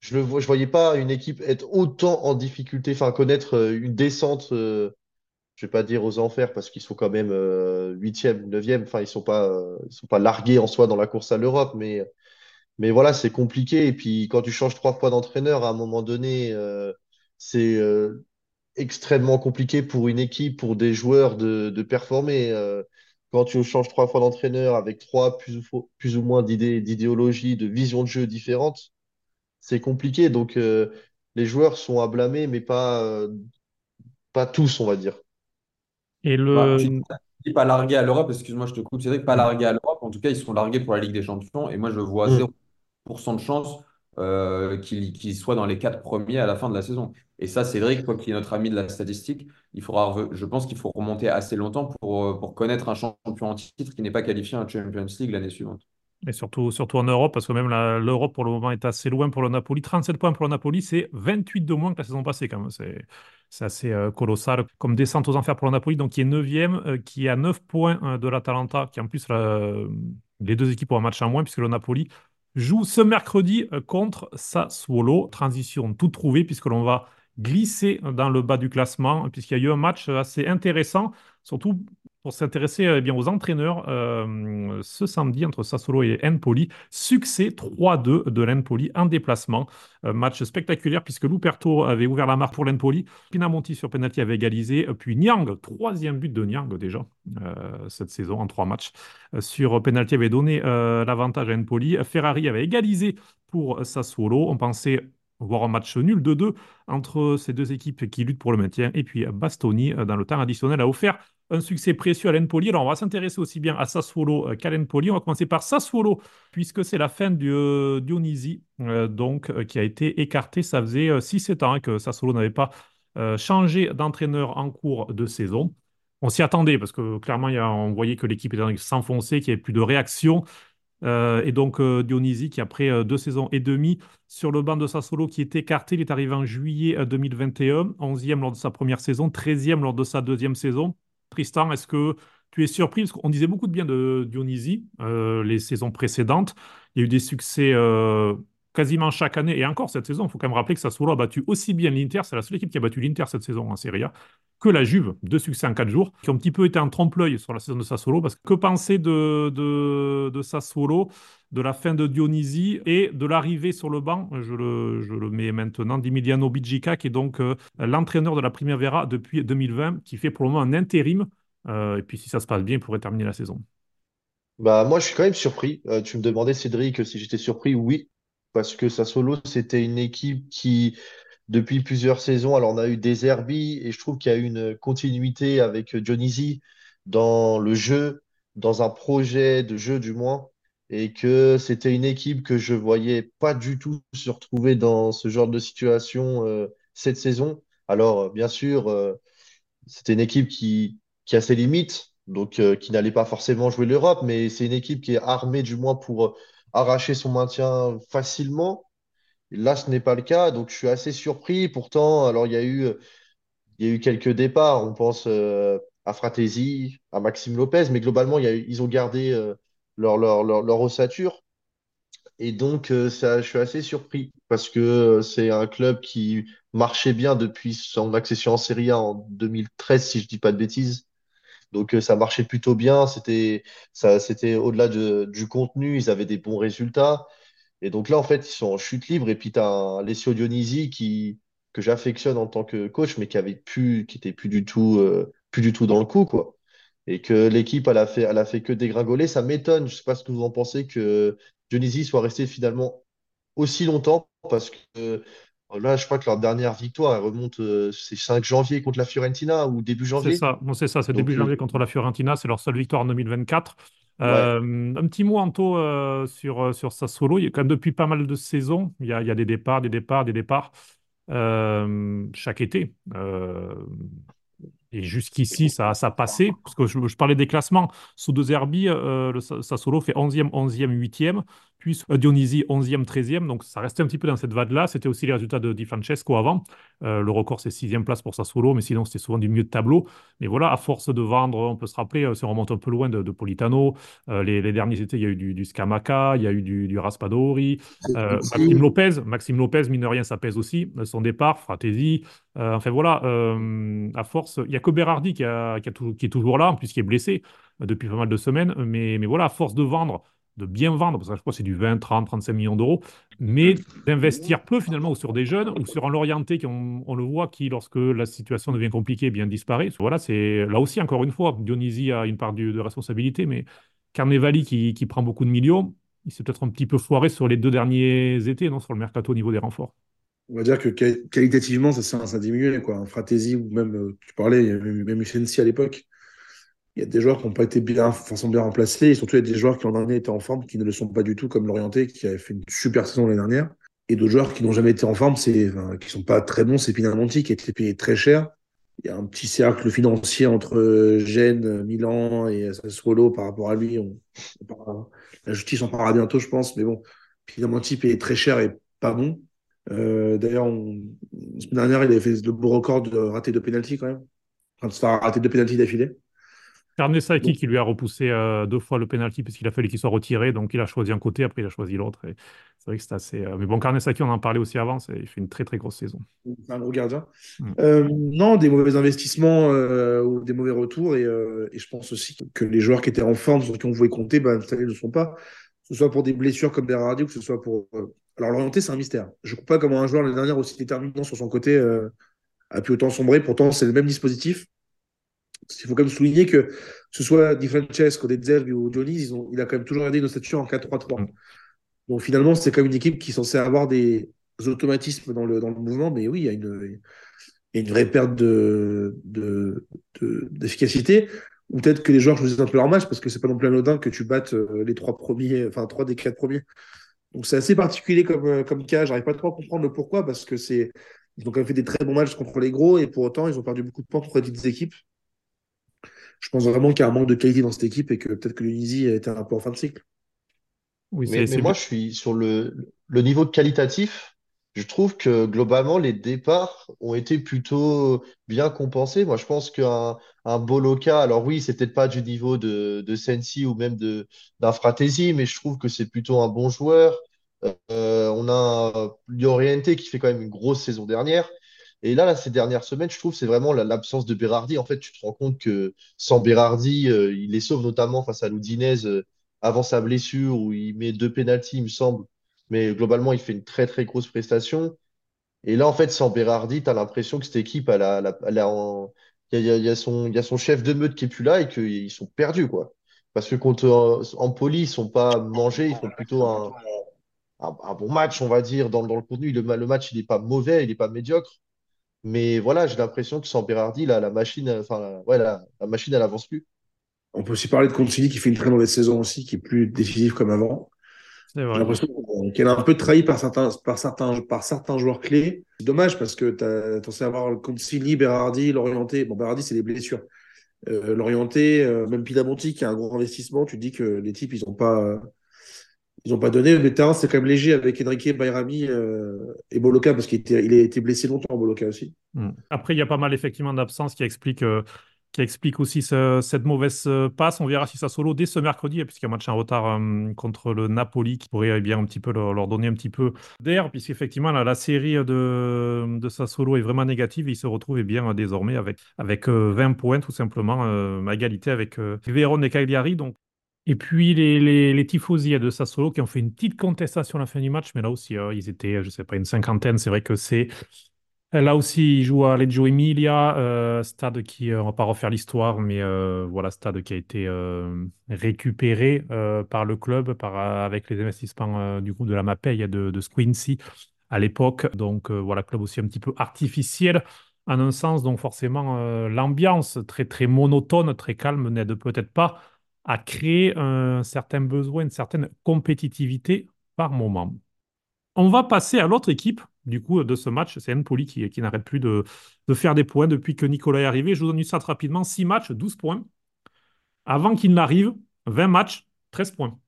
Je ne voyais pas une équipe être autant en difficulté, enfin connaître euh, une descente, euh, je vais pas dire aux enfers parce qu'ils sont quand même euh, huitième, neuvième, enfin ils sont pas, euh, sont pas largués en soi dans la course à l'Europe, mais voilà, c'est compliqué. Et puis quand tu changes trois fois d'entraîneur, à un moment donné, c'est extrêmement compliqué pour une équipe, pour des joueurs de, performer. Quand tu changes trois fois d'entraîneur avec trois ou, plus ou moins d'idées, d'idéologies, de visions de jeu différentes, c'est compliqué. Donc euh, les joueurs sont à blâmer, mais pas, euh, pas tous, on va dire. Et Bah, tu le... dis pas largués à l'Europe, excuse-moi, je te coupe, Cédric, pas largués à l'Europe. En tout cas, ils sont largués pour la Ligue des Champions. Et moi, je vois Mm. 0% de chance euh, qu'ils soient dans les quatre premiers à la fin de la saison. Et ça, Cédric, toi qui es notre ami de la statistique, il faudra, je pense qu'il faut remonter assez longtemps pour, pour connaître un champion en titre qui n'est pas qualifié à la Champions League l'année suivante. Et surtout, surtout en Europe, parce que même l'Europe pour le moment est assez loin pour le Napoli. 37 points pour le Napoli, c'est 28 de moins que la saison passée quand même. C'est assez euh, colossal comme descente aux enfers pour le Napoli, donc qui est 9e, qui est à 9 points euh, de l'Atalanta, qui en plus, les deux équipes ont un match en moins, puisque le Napoli joue ce mercredi euh, contre Sassuolo. Transition toute trouvée, puisque l'on va glisser dans le bas du classement, puisqu'il y a eu un match assez intéressant, surtout pour s'intéresser euh, eh bien, aux entraîneurs euh, ce samedi entre Sassuolo et Empoli. Succès 3-2 de l'Empoli en déplacement. Euh, match spectaculaire puisque Luperto avait ouvert la marque pour l'Empoli. Pinamonti sur penalty avait égalisé. Puis Niang, troisième but de Niang déjà cette saison en trois matchs. Sur penalty avait donné l'avantage à Empoli. Ferrari avait égalisé pour Sassuolo. On pensait voir un match nul 2-2 entre ces deux équipes qui luttent pour le maintien. Et puis Bastoni, dans le temps additionnel, a offert un succès précieux à l'Empoli. Alors, on va s'intéresser aussi bien à Sassuolo euh, qu'à l'Empoli. On va commencer par Sassuolo, puisque c'est la fin du euh, Dionisi, euh, donc, euh, qui a été écarté. Ça faisait euh, 6-7 ans hein, que Sassuolo n'avait pas euh, changé d'entraîneur en cours de saison. On s'y attendait, parce que clairement, on voyait que l'équipe était de s'enfoncer, qu'il n'y avait plus de réaction. Euh, et donc, euh, Dionisi, qui après euh, deux saisons et demie sur le banc de Sassuolo, qui est écarté, il est arrivé en juillet euh, 2021, 11e lors de sa première saison, 13e lors de sa deuxième saison. Tristan, est-ce que tu es surpris? Parce qu'on disait beaucoup de bien de Dionisi euh, les saisons précédentes. Il y a eu des succès euh, quasiment chaque année. Et encore cette saison, il faut quand même rappeler que Sassuolo a battu aussi bien l'Inter. C'est la seule équipe qui a battu l'Inter cette saison en Serie A que la Juve, deux succès en quatre jours, qui ont un petit peu été en trompe-l'œil sur la saison de Sassuolo. Parce que que penser de, de, de de la fin de Dionisi et de l'arrivée sur le banc, je le, je le mets maintenant, d'Emiliano Bigica, qui est donc euh, l'entraîneur de la Primavera depuis 2020, qui fait pour le moment un intérim. Euh, et puis si ça se passe bien, il pourrait terminer la saison. Bah, moi, je suis quand même surpris. Euh, tu me demandais, Cédric, si j'étais surpris. Oui, parce que Sassuolo, c'était une équipe qui, depuis plusieurs saisons, alors on a eu des Herbies et je trouve qu'il y a eu une continuité avec Dionisi dans le jeu, dans un projet de jeu du moins, et que c'était une équipe que je voyais pas du tout se retrouver dans ce genre de situation euh, cette saison. Alors, euh, bien sûr. euh, c'était une équipe qui, qui a ses limites, donc qui n'allait pas forcément jouer l'Europe, mais c'est une équipe qui est armée du moins pour arracher son maintien facilement. Là, ce n'est pas le cas, donc je suis assez surpris. Pourtant, alors il y a eu, il y a eu quelques départs. On pense euh, à Fratesi, à Maxime Lopez, mais globalement, ils ont gardé euh, leur, leur, leur, leur ossature. Et donc, euh, ça, je suis assez surpris parce que c'est un club qui marchait bien depuis son accession en Serie A en 2013, si je dis pas de bêtises. Donc, euh, ça marchait plutôt bien. C'était, au-delà de- du contenu. Ils avaient des bons résultats. Et donc là, en fait, ils sont en chute libre. Et puis, tu as un Alessio Dionisi qui, que j'affectionne en tant que coach, mais qui avait plus, qui était plus du tout, euh, plus du tout dans le coup, quoi. Et que l'équipe, elle a fait, elle a fait que dégringoler. Ça m'étonne. Je sais pas ce que vous en pensez que Dionisi soit resté finalement aussi longtemps parce que là, je crois que leur dernière victoire, elle remonte, euh, c'est 5 janvier contre la Fiorentina ou début C'est janvier. ça, bon, c'est ça, c'est début Donc, janvier euh, contre la Fiorentina, c'est leur seule victoire en 2024. ouais. Euh, un petit mot, Anto, euh, sur, euh, sur Sassuolo. Il y a quand même depuis pas mal de saisons, il y a, il y a des départs, des départs, des départs euh, chaque été. Euh, et jusqu'ici, ça, ça passait, parce que je, je parlais des classements. Sous deux Zerbi, euh, le Sa- Sassuolo fait 11e, 11e, 8e. Puis Dionisi 11e, 13e. Donc ça restait un petit peu dans cette vague-là. C'était aussi les résultats de Di Francesco avant. Euh, le record, c'est 6e place pour Sassuolo, mais sinon, c'était souvent du milieu de tableau. Mais voilà, à force de vendre, on peut se rappeler, euh, si on remonte un peu loin de, Politano, euh, les, derniers étés, il y a eu du, du Scamaca, il y a eu du, Raspadori, Maxime Lopez. Maxime Lopez, mine de rien, ça pèse aussi. Son départ, Fratesi. enfin voilà, à force, il n'y a que Berardi qui, a, qui, est toujours là, puisqu'il est blessé depuis pas mal de semaines. Mais, mais voilà, à force de vendre, de bien vendre, parce que je crois que c'est du 20, 30, 35 millions d'euros, mais d'investir peu finalement sur des jeunes ou sur un Lorienté qui, on, le voit, qui lorsque la situation devient compliquée, eh bien disparaît. Voilà, c'est là aussi, encore une fois, Dionysi a une part de, responsabilité, mais Carnevali qui, qui, prend beaucoup de millions, il s'est peut-être un petit peu foiré sur les deux derniers étés, non, sur le mercato au niveau des renforts. On va dire que qualitativement, ça, ça, a diminué. Quoi. Fratesi, ou même, euh, tu parlais, il y avait même à l'époque il y a des joueurs qui n'ont pas été bien, façon bien remplacés, et surtout il y a des joueurs qui en année étaient en forme, qui ne le sont pas du tout, comme l'Orienté, qui avait fait une super saison l'année dernière, et d'autres joueurs qui n'ont jamais été en forme, c'est, enfin, qui sont pas très bons, c'est Pinamonti, qui a été payé très cher. Il y a un petit cercle financier entre Gênes, Milan et Sassuolo par rapport à lui. la justice en parlera bientôt, je pense, mais bon, Pinamonti payé très cher et pas bon. Euh, d'ailleurs, la semaine dernière, il avait fait le beau record de rater deux pénalties quand même. Enfin, de se faire rater deux d'affilée. Carnesaki qui lui a repoussé euh, deux fois le penalty parce qu'il a fallu qu'il soit retiré, donc il a choisi un côté, après il a choisi l'autre. C'est vrai que c'est assez. Euh, mais bon, Carnesaki, on en parlait aussi avant, il fait une très très grosse saison. C'est un gros gardien. Mm. Euh, non, des mauvais investissements ou des mauvais retours, et, je pense aussi que les joueurs qui étaient en forme, sur qui on voulait compter, ben, année ne le sont pas. Que ce soit pour des blessures comme Berardi ou que ce soit pour. Alors l'orienté, c'est un mystère. Je ne comprends pas comment un joueur l'année dernière aussi déterminant sur son côté a pu autant sombrer. Pourtant, c'est le même dispositif. Il faut quand même souligner que, que ce soit Di Francesco, De Zerbi ou Dionis, il a quand même toujours gardé une ossature en 4-3-3. Mm. Donc finalement, c'est quand même une équipe qui est censée avoir des automatismes dans le, dans le mouvement, mais oui, il y a une, une vraie perte d'efficacité. De, de, ou peut-être que les joueurs choisissent un peu leur match parce que c'est pas non plus anodin que tu battes euh, les trois premiers, enfin trois des quatre premiers. Donc c'est assez particulier comme, euh, comme cas. J'arrive pas trop à comprendre le pourquoi parce que c'est ils ont quand même fait des très bons matchs contre les gros et pour autant ils ont perdu beaucoup de points contre les petites équipes je pense vraiment qu'il y a un manque de qualité dans cette équipe et que peut-être que l'Unisie a été un peu en fin de cycle. Oui, mais, moi, je suis sur le, le niveau qualitatif. Je trouve que globalement, les départs ont été plutôt bien compensés. Moi, je pense qu'un un Boloka, alors oui, c'est peut-être pas du niveau de, de Sensi ou même de d'un Fratesi, mais je trouve que c'est plutôt un bon joueur. Euh, on a Llorente qui fait quand même une grosse saison dernière. Et là, ces dernières semaines, je trouve, c'est vraiment l'absence de Berardi. En fait, tu te rends compte que sans Berardi, euh, il les sauve notamment face à l'Udinese euh, avant sa blessure où il met deux pénalties, il me semble. Mais globalement, il fait une très, très grosse prestation. Et là, en fait, sans Berardi, tu as l'impression que cette équipe, elle a, elle a, en... il, y a, son, il y a son chef de meute qui est plus là et qu'ils sont perdus, quoi. Parce que contre en poli, ils sont pas mangés, ils font plutôt un, un, bon match, on va dire, dans, dans le contenu. Le, le match, il n'est pas mauvais, il n'est pas médiocre. Mais voilà, j'ai l'impression que sans Berardi, la, la machine, enfin, ouais, la, machine, elle avance plus. On peut aussi parler de Contini qui fait une très mauvaise saison aussi, qui est plus décisif comme avant. J'ai l'impression qu'elle est un peu trahie par certains, par certains, par certains joueurs clés. C'est dommage parce que tu as censé avoir Contini, Berardi, l'orienté. Bon, Berardi, c'est des blessures. Euh, l'orienté, euh, même Pidamonti, qui a un gros investissement, tu dis que les types, ils n'ont pas, ils n'ont pas donné. Le terrain, c'est quand même léger avec Enrique Bayrami euh, et Boloka, parce qu'il il a été blessé longtemps, Boloka aussi. Hmm. Après, il y a pas mal effectivement d'absence qui explique, euh, qui explique aussi cette mauvaise euh, passe. On verra si ça solo dès ce mercredi, puisqu'il y a un match en retard contre le Napoli qui pourrait eh bien un petit peu leur, donner un petit peu d'air, puisqu'effectivement la, la série de, de Sassolo est vraiment négative. il se retrouve eh bien désormais avec, avec 20 points tout simplement, à égalité avec Vérone et Cagliari. Donc et puis les, les, les tifosi de Sassuolo qui ont fait une petite contestation à la fin du match, mais là aussi, euh, ils étaient, je ne sais pas, une cinquantaine. C'est vrai que c'est. Là aussi, ils jouent à Reggio Emilia, euh, stade qui, euh, on va pas refaire l'histoire, mais voilà, stade qui a été récupéré par le club par, avec les investissements du groupe de la Mapei de, de Squincy à l'époque. Donc voilà, club aussi un petit peu artificiel en un sens. Donc forcément, l'ambiance très très monotone, très calme n'aide peut-être pas à créer un certain besoin, une certaine compétitivité par moment. On va passer à l'autre équipe du coup de ce match, c'est Empoli qui, qui n'arrête plus de, faire des points depuis que Nicolas est arrivé. Je vous donne une stat rapidement, 6 matchs, 12 points. Avant qu'il n'arrive, 20 matchs, 13 points.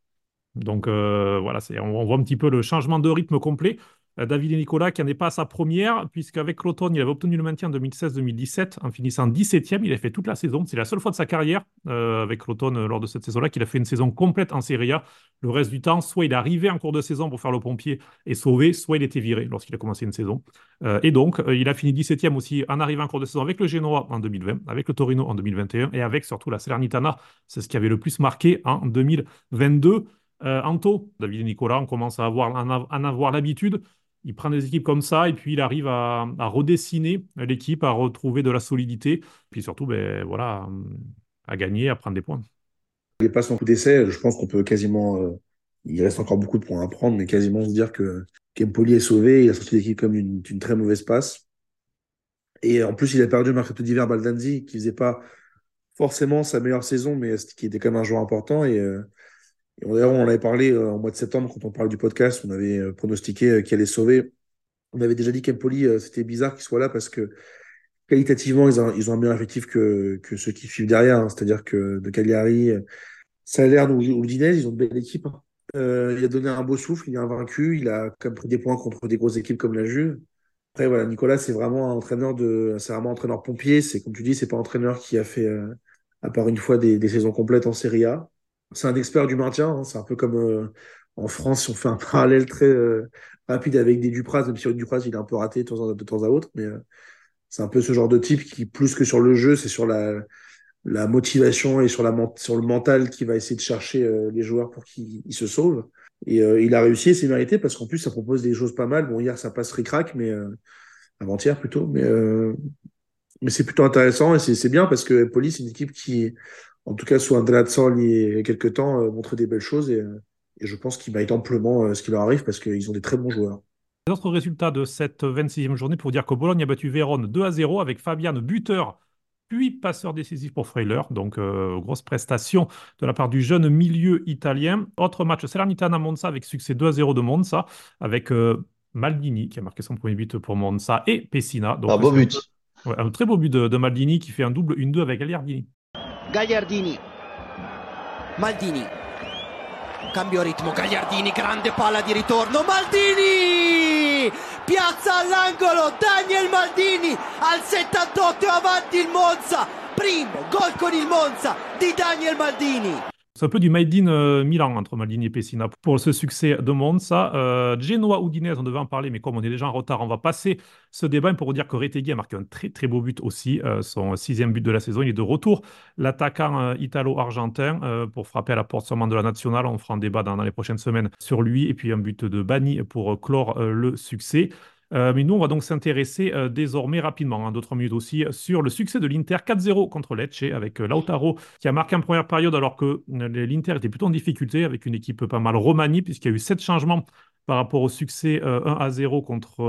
Donc euh, voilà, on voit un petit peu le changement de rythme complet. Euh, David et Nicolas qui n'est pas à sa première, puisqu'avec Cloton, il avait obtenu le maintien en 2016-2017 en finissant 17e. Il a fait toute la saison. C'est la seule fois de sa carrière euh, avec Cloton euh, lors de cette saison-là qu'il a fait une saison complète en Serie A. Le reste du temps, soit il est arrivé en cours de saison pour faire le pompier et sauver, soit il était viré lorsqu'il a commencé une saison. Et donc, il a fini 17e aussi en arrivant en cours de saison avec le Genoa en 2020, avec le Torino en 2021 et avec surtout la Salernitana. C'est ce qui avait le plus marqué en 2022. Euh, Anto, David et Nicolas, on commence à avoir, en av- en avoir l'habitude. Il prend des équipes comme ça et puis il arrive à, redessiner l'équipe, à retrouver de la solidité, puis surtout, ben, voilà, à gagner, à prendre des points. Il n'est pas son coup d'essai. Je pense qu'on peut quasiment. euh, il reste encore beaucoup de points à prendre, mais quasiment se dire que Kempoli est sauvé. Il a sorti l'équipe comme d'une très mauvaise passe. Et en plus, il a perdu le mercato d'hiver Baldanzi, qui faisait pas forcément sa meilleure saison, mais qui était quand même un joueur important. Et, euh, et d'ailleurs, on en avait parlé euh, en mois de septembre quand on parlait du podcast. On avait euh, pronostiqué euh, qu'il allait sauver. On avait déjà dit qu'Empoli, euh, c'était bizarre qu'il soit là parce que qualitativement, ils ont, ils ont un meilleur effectif que, que ceux qui suivent derrière. hein. C'est-à-dire que de Cagliari, euh, Salerne ou, ou ils ont une belle équipe. hein. Euh, il a donné un beau souffle, il est invaincu, il a quand même pris des points contre des grosses équipes comme la Juve. Après, voilà, Nicolas, c'est vraiment un entraîneur de, c'est vraiment un entraîneur pompier. C'est comme tu dis, c'est pas un entraîneur qui a fait, euh, à part une fois, des, des saisons complètes en Serie A. C'est un expert du maintien. hein. C'est un peu comme euh, en France, si on fait un parallèle très euh, rapide avec des Dupraz, même si Dupraz, il est un peu raté de temps, de temps à autre, mais euh, c'est un peu ce genre de type qui, plus que sur le jeu, c'est sur la, motivation et sur, le mental qui va essayer de chercher les joueurs pour qu'ils ils se sauvent. Et il a réussi c'est mérité parce qu'en plus, ça propose des choses pas mal. Bon, hier, ça passe ric-rac, mais avant-hier plutôt. Mais, mais c'est plutôt intéressant et c'est bien parce que Poli, c'est une équipe qui, en tout cas, sous Andrea Azzoli il y a quelques temps, euh, montre des belles choses et, euh, et je pense qu'il mérite amplement euh, ce qui leur arrive parce qu'ils ont des très bons joueurs. Les autres résultats de cette 26e journée pour dire que Bologne a battu Vérone 2 à 0 avec Fabian buteur puis passeur décisif pour Freyler. Donc, euh, grosse prestation de la part du jeune milieu italien. Autre match, Salernitana-Monza avec succès 2 à 0 de Monza avec euh, Maldini qui a marqué son premier but pour Monza et Pessina. Donc, Un beau but. Ouais, un très beau but de, de Maldini qui fait un double 1-2 avec Gagliardini. Gagliardini. Maldini. Cambio ritmo, Gagliardini, grande palla di ritorno, Maldini! Piazza all'angolo, Daniel Maldini al 78 avanti il Monza. Primo gol con il Monza di Daniel Maldini. C'est un peu du Made in euh, Milan entre Maldini et Pessina pour ce succès de Monza. Euh, Genoa Udinese, on devait en parler, mais comme on est déjà en retard, on va passer ce débat pour dire que Retegui a marqué un très très beau but aussi, euh, son sixième but de la saison. Il est de retour, l'attaquant euh, italo-argentin, pour frapper à la porte sûrement de la nationale. On fera un débat dans, dans les prochaines semaines sur lui et puis un but de Bani pour clore le succès. Euh, mais nous, on va donc s'intéresser euh, désormais rapidement, hein, d'autres minutes aussi, sur le succès de l'Inter 4-0 contre Lecce avec euh, Lautaro qui a marqué en première période alors que l'Inter était plutôt en difficulté avec une équipe pas mal remaniée puisqu'il y a eu sept changements par rapport au succès euh, 1 à 0 contre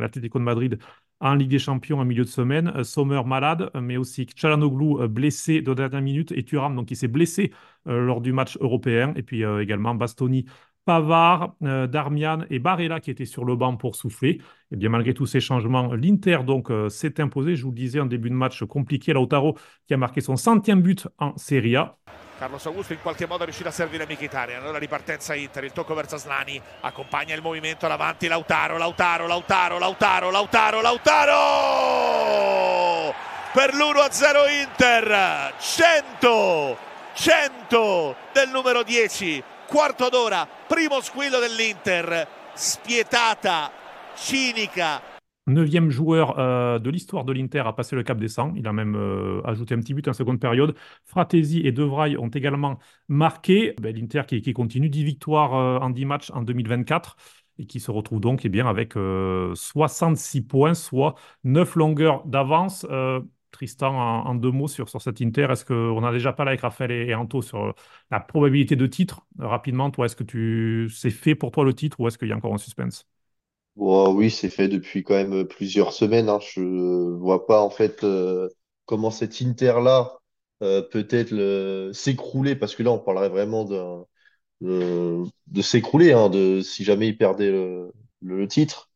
l'Atlético de Madrid en Ligue des Champions en milieu de semaine. Sommer malade, mais aussi euh, blessé de dernière minute et Thuram donc qui s'est blessé lors du match européen et puis également Bastoni Pavard, euh, Darmian et Barella qui étaient sur le banc pour souffler. Et bien malgré tous ces changements, l'Inter donc euh, s'est imposé. Je vous le disais en début de match compliqué, Lautaro qui a marqué son centième but en Serie A. Carlos Augusto in qualche modo riuscirà a servire Mkhitaryan allora ripartenza Inter il tocco verso Slani accompagna il movimento davanti Lautaro Lautaro Lautaro Lautaro Lautaro Lautaro per l'1-0 Inter 100 100 del numero 10 quarto d'ora primo squillo dell'Inter spietata cinica Neuvième joueur euh, de l'histoire de l'Inter à passer le cap des 100. Il a même euh, ajouté un petit but en seconde période. Fratesi et De Vrij ont également marqué. Ben, L'Inter qui, continue 10 victoires euh, en 10 matchs en 2024 et qui se retrouve donc eh bien, avec euh, 66 points, soit 9 longueurs d'avance. Euh, Tristan, en, deux mots sur, sur cet Inter, est-ce qu'on a déjà parlé avec Raphaël et, Anto sur la probabilité de titre Rapidement, toi, est-ce que tu c'est fait pour toi le titre ou est-ce qu'il y a encore un suspense? Oui, c'est fait depuis quand même plusieurs semaines. Hein. Je vois pas en fait euh, comment cet Inter-là euh, peut-être le- s'écrouler, parce que là, on parlerait vraiment de, de s'écrouler hein, de, si jamais il perdait le, titre.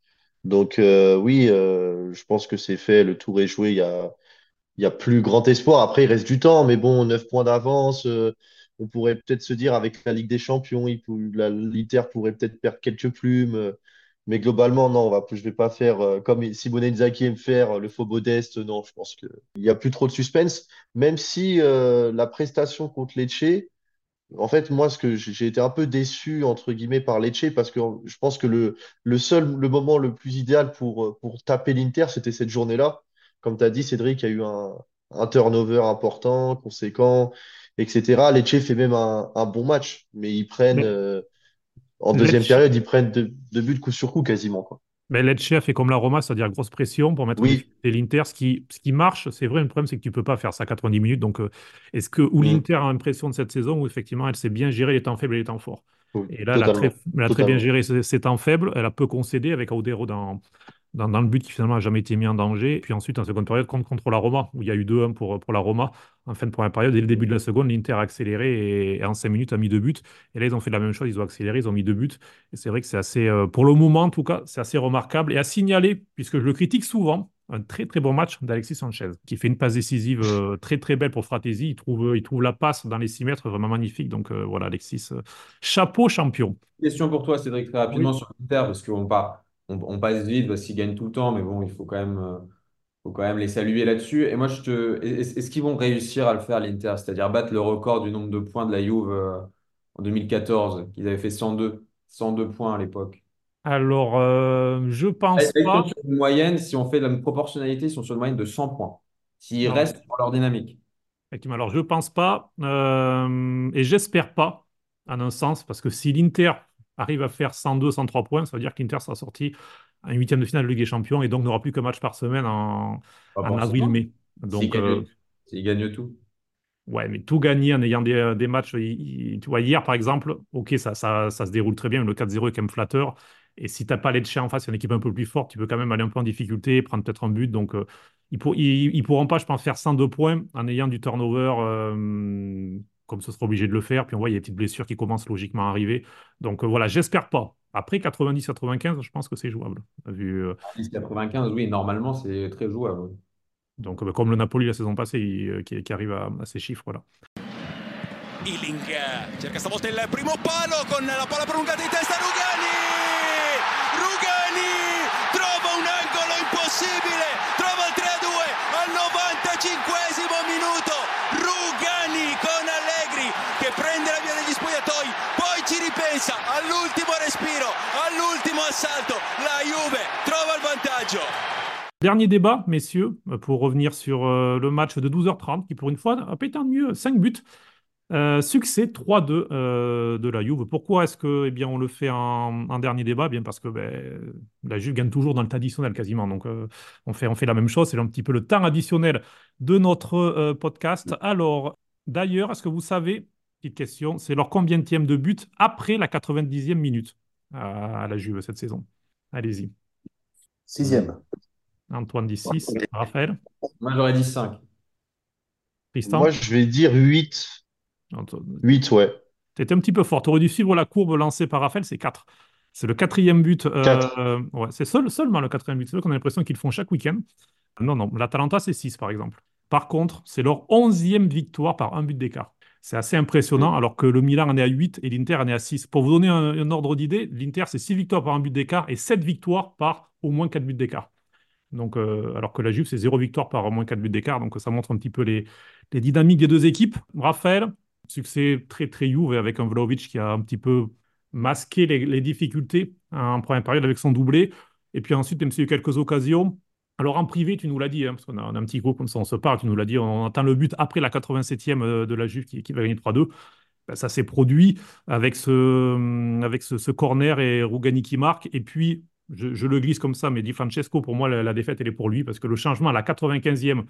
Donc euh, oui, euh, je pense que c'est fait, le tour est joué, il y a, il y a plus grand espoir. Après, il reste du temps, mais bon, 9 points d'avance, euh, on pourrait peut-être se dire avec la Ligue des Champions, l'Inter pourrait peut-être perdre quelques plumes. euh, mais globalement, non, on va, je vais pas faire euh, comme Simone Inzaghi aime faire, le faux modeste. Non, je pense qu'il n'y a plus trop de suspense. Même si la prestation contre Lecce, en fait, moi, j'ai été un peu déçu, entre guillemets, par Lecce, parce que je pense que le, seul, moment le plus idéal pour taper l'Inter, c'était cette journée-là. Comme tu as dit, Cédric, il y a eu un, un turnover important, conséquent, etc. Lecce fait même un, un bon match, mais ils prennent, Mais euh, en deuxième Lecce, période, ils prennent deux, deux buts coup sur coup quasiment, quoi. mais Lecce a fait comme la Roma, c'est-à-dire grosse pression pour mettre Oui. l'Inter. Ce qui, ce qui marche, c'est vrai, le problème, c'est que tu peux pas faire ça 90 minutes. Donc, euh, est-ce que ou Mm. l'Inter a l'impression de cette saison où effectivement elle sait bien gérer les temps faibles et les temps forts? Oui, Et là, elle a très, totalement. elle a très bien géré ses, ses temps faibles. Elle a peu concédé avec Audero dans, dans, dans le but qui finalement n'a jamais été mis en danger. Puis ensuite, en seconde période, contre, contre la Roma, où il y a eu 2-1 pour, pour la Roma. En fin de première période, dès le début de la seconde, l'Inter a accéléré et, et en 5 minutes a mis deux buts. Et là, ils ont fait la même chose, ils ont accéléré, ils ont mis deux buts. Et c'est vrai que c'est assez, euh, pour le moment en tout cas, c'est assez remarquable. Et à signaler, puisque je le critique souvent, un très très bon match d'Alexis Sanchez, qui fait une passe décisive euh, très très belle pour Fratesi. Il trouve, il trouve la passe dans les 6 mètres vraiment magnifique. Donc euh, voilà, Alexis, chapeau champion. Question pour toi, Cédric, très rapidement Oui. sur l'Inter, parce qu'on pa- on, on passe vite parce qu'ils gagnent tout le temps, mais bon, il faut quand même, euh, faut quand même les saluer là-dessus. Et moi, je te, est- est-ce qu'ils vont réussir à le faire, l'Inter, c'est-à-dire battre le record du nombre de points de la Juve euh, en 2014, qu'ils avaient fait 102, 102 points à l'époque. Alors, euh, je pense sont pas. sur une moyenne, si on fait la proportionnalité, ils sont sur une moyenne de 100 points. S'ils Non, restent dans leur dynamique. effectivement. Alors, je pense pas. euh, et j'espère pas, en un sens, parce que si l'Inter arrive à faire 102, 103 points, ça veut dire que l'Inter sera sorti en huitième de finale de Ligue des Champions et donc n'aura plus qu'un match par semaine en, avril-mai. Donc, euh, gagnent, s'ils gagnent tout. Ouais, mais tout gagner en ayant des, des matchs. il- il- tu vois, hier, par exemple, ok, ça, ça, ça se déroule très bien. Le 4-0 est quand même flatteur. Et si tu n'as pas Lecce en face, une équipe un peu plus forte, tu peux quand même aller un peu en difficulté, prendre peut-être un but. Donc, euh, ils pour, ils, ils pourront pas, je pense, faire 102 points en ayant du turnover, euh, comme ce sera obligé de le faire. Puis on voit, il y a des petites blessures qui commencent logiquement à arriver. Donc euh, voilà, j'espère pas. Après 90-95, je pense que c'est jouable. Vu, euh, 95, oui, normalement, c'est très jouable. donc, euh, comme le Napoli la saison passée, il- euh, qui, qui arrive à, à ces chiffres-là. Ealing cerca stavolta il primo palo con la palla prolungata di testa Rugani! Rugani trova un angolo impossibile, trova il 3-2 al 95esimo minuto. Rugani con prende la via degli spogliatoi, poi ci ripensa all'ultimo respiro, all'ultimo assalto. La Juve trova il vantaggio. Dernier débat, messieurs, pour revenir sur euh, le match de 12h30, qui pour une fois a pas été mieux, 5 buts. Euh, succès 3-2 euh, de la Juve. Pourquoi est-ce que, eh bien, on le fait en dernier débat? Eh Bien parce que ben, la Juve gagne toujours dans le temps additionnel quasiment. Donc on fait, on fait la même chose. C'est un petit peu le temps additionnel de notre podcast. Alors, d'ailleurs, est-ce que vous savez, petite question, c'est leur combienième de but après la 90e minute à, à la Juve cette saison? Allez-y. Sixième. Antoine dit 6. Raphaël? Moi, j'aurais dit 5. Tristan? Moi, je vais dire 8. 8, ouais. T'étais un petit peu fort. Tu aurais dû suivre la courbe lancée par Raphaël, c'est 4. C'est le quatrième but. euh, Quatre. ouais, c'est seul, seulement le quatrième but. C'est vrai qu'on a l'impression qu'ils le font chaque week-end. Non, non, l'Atalanta, c'est 6, par exemple. Par contre, c'est leur onzième victoire par un but d'écart. C'est assez impressionnant, alors que le Milan en est à 8 et l'Inter en est à 6. Pour vous donner un, un ordre d'idée, l'Inter, c'est 6 victoires par un but d'écart et 7 victoires par au moins 4 buts d'écart. Donc, euh, alors que la Juve, c'est 0 victoire par au moins 4 buts d'écart. Donc, ça montre un petit peu les, les dynamiques des deux équipes. Raphaël, succès très, très Juve avec un Vlahovic qui a un petit peu masqué les, les difficultés en première période avec son doublé. Et puis ensuite, même s'il y a eu quelques occasions. Alors, en privé, tu nous l'as dit, hein, parce qu'on a, un petit groupe comme ça, on se parle, tu nous l'as dit, on attend le but après la 87e euh, de la Juve qui, qui va gagner 3-2. Ben, ça s'est produit avec ce, ce corner et Rougani qui marque. Et puis, je, le glisse comme ça, mais Di Francesco, pour moi, la, défaite, elle est pour lui, parce que le changement à la 95e,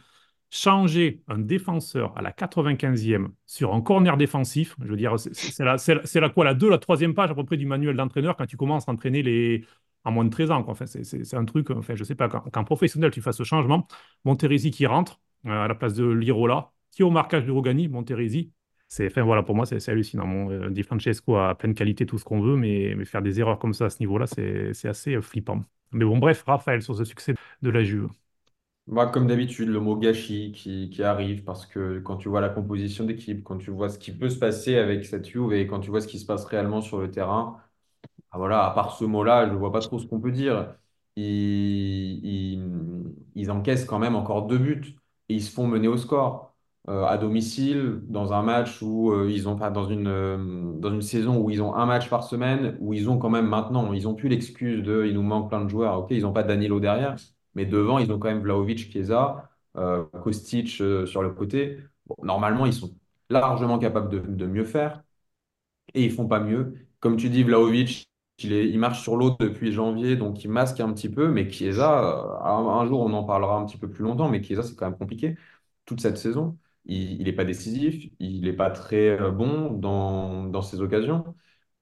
changer un défenseur à la 95e sur un corner défensif, je veux dire, c'est la quoi, la 2, la troisième page à peu près du manuel d'entraîneur quand tu commences à entraîner les, à moins de 13 ans. Enfin, c'est- un truc, enfin, je sais pas, quand, quand professionnel tu fasses ce changement, Monterisi qui rentre euh, à la place de Lirola, qui est au marquage de Rogani, Monterisi. C'est, enfin, voilà, pour moi, c'est hallucinant. Bon, euh, Di Francesco a pleine qualité, tout ce qu'on veut, mais, mais faire des erreurs comme ça à ce niveau-là, c'est assez euh, flippant. Mais bon, bref, Raphaël, sur ce succès de la Juve. Moi, comme d'habitude, le mot gâchis qui, qui arrive parce que quand tu vois la composition d'équipe, quand tu vois ce qui peut se passer avec cette Juve et quand tu vois ce qui se passe réellement sur le terrain, ah, voilà, à part ce mot-là, je ne vois pas trop ce qu'on peut dire. Ils, ils, ils encaissent quand même encore deux buts et ils se font mener au score. Euh, à domicile, dans un match où euh, ils ont pas dans une, euh, dans une saison où ils ont un match par semaine, où ils ont quand même maintenant, ils n'ont plus l'excuse de il nous manque plein de joueurs. Ok, ils n'ont pas Danilo derrière, mais devant, ils ont quand même Vlahovic, Chiesa, Kostic sur le côté. Bon, normalement, ils sont largement capables de, de mieux faire et ils font pas mieux. Comme tu dis, Vlahovic, il marche sur l'eau depuis janvier, donc il masque un petit peu. Mais Chiesa, euh, un, jour, on en parlera un petit peu plus longtemps, mais Chiesa, c'est quand même compliqué toute cette saison. Il n'est pas décisif, il n'est pas très euh, bon dans, dans ses occasions.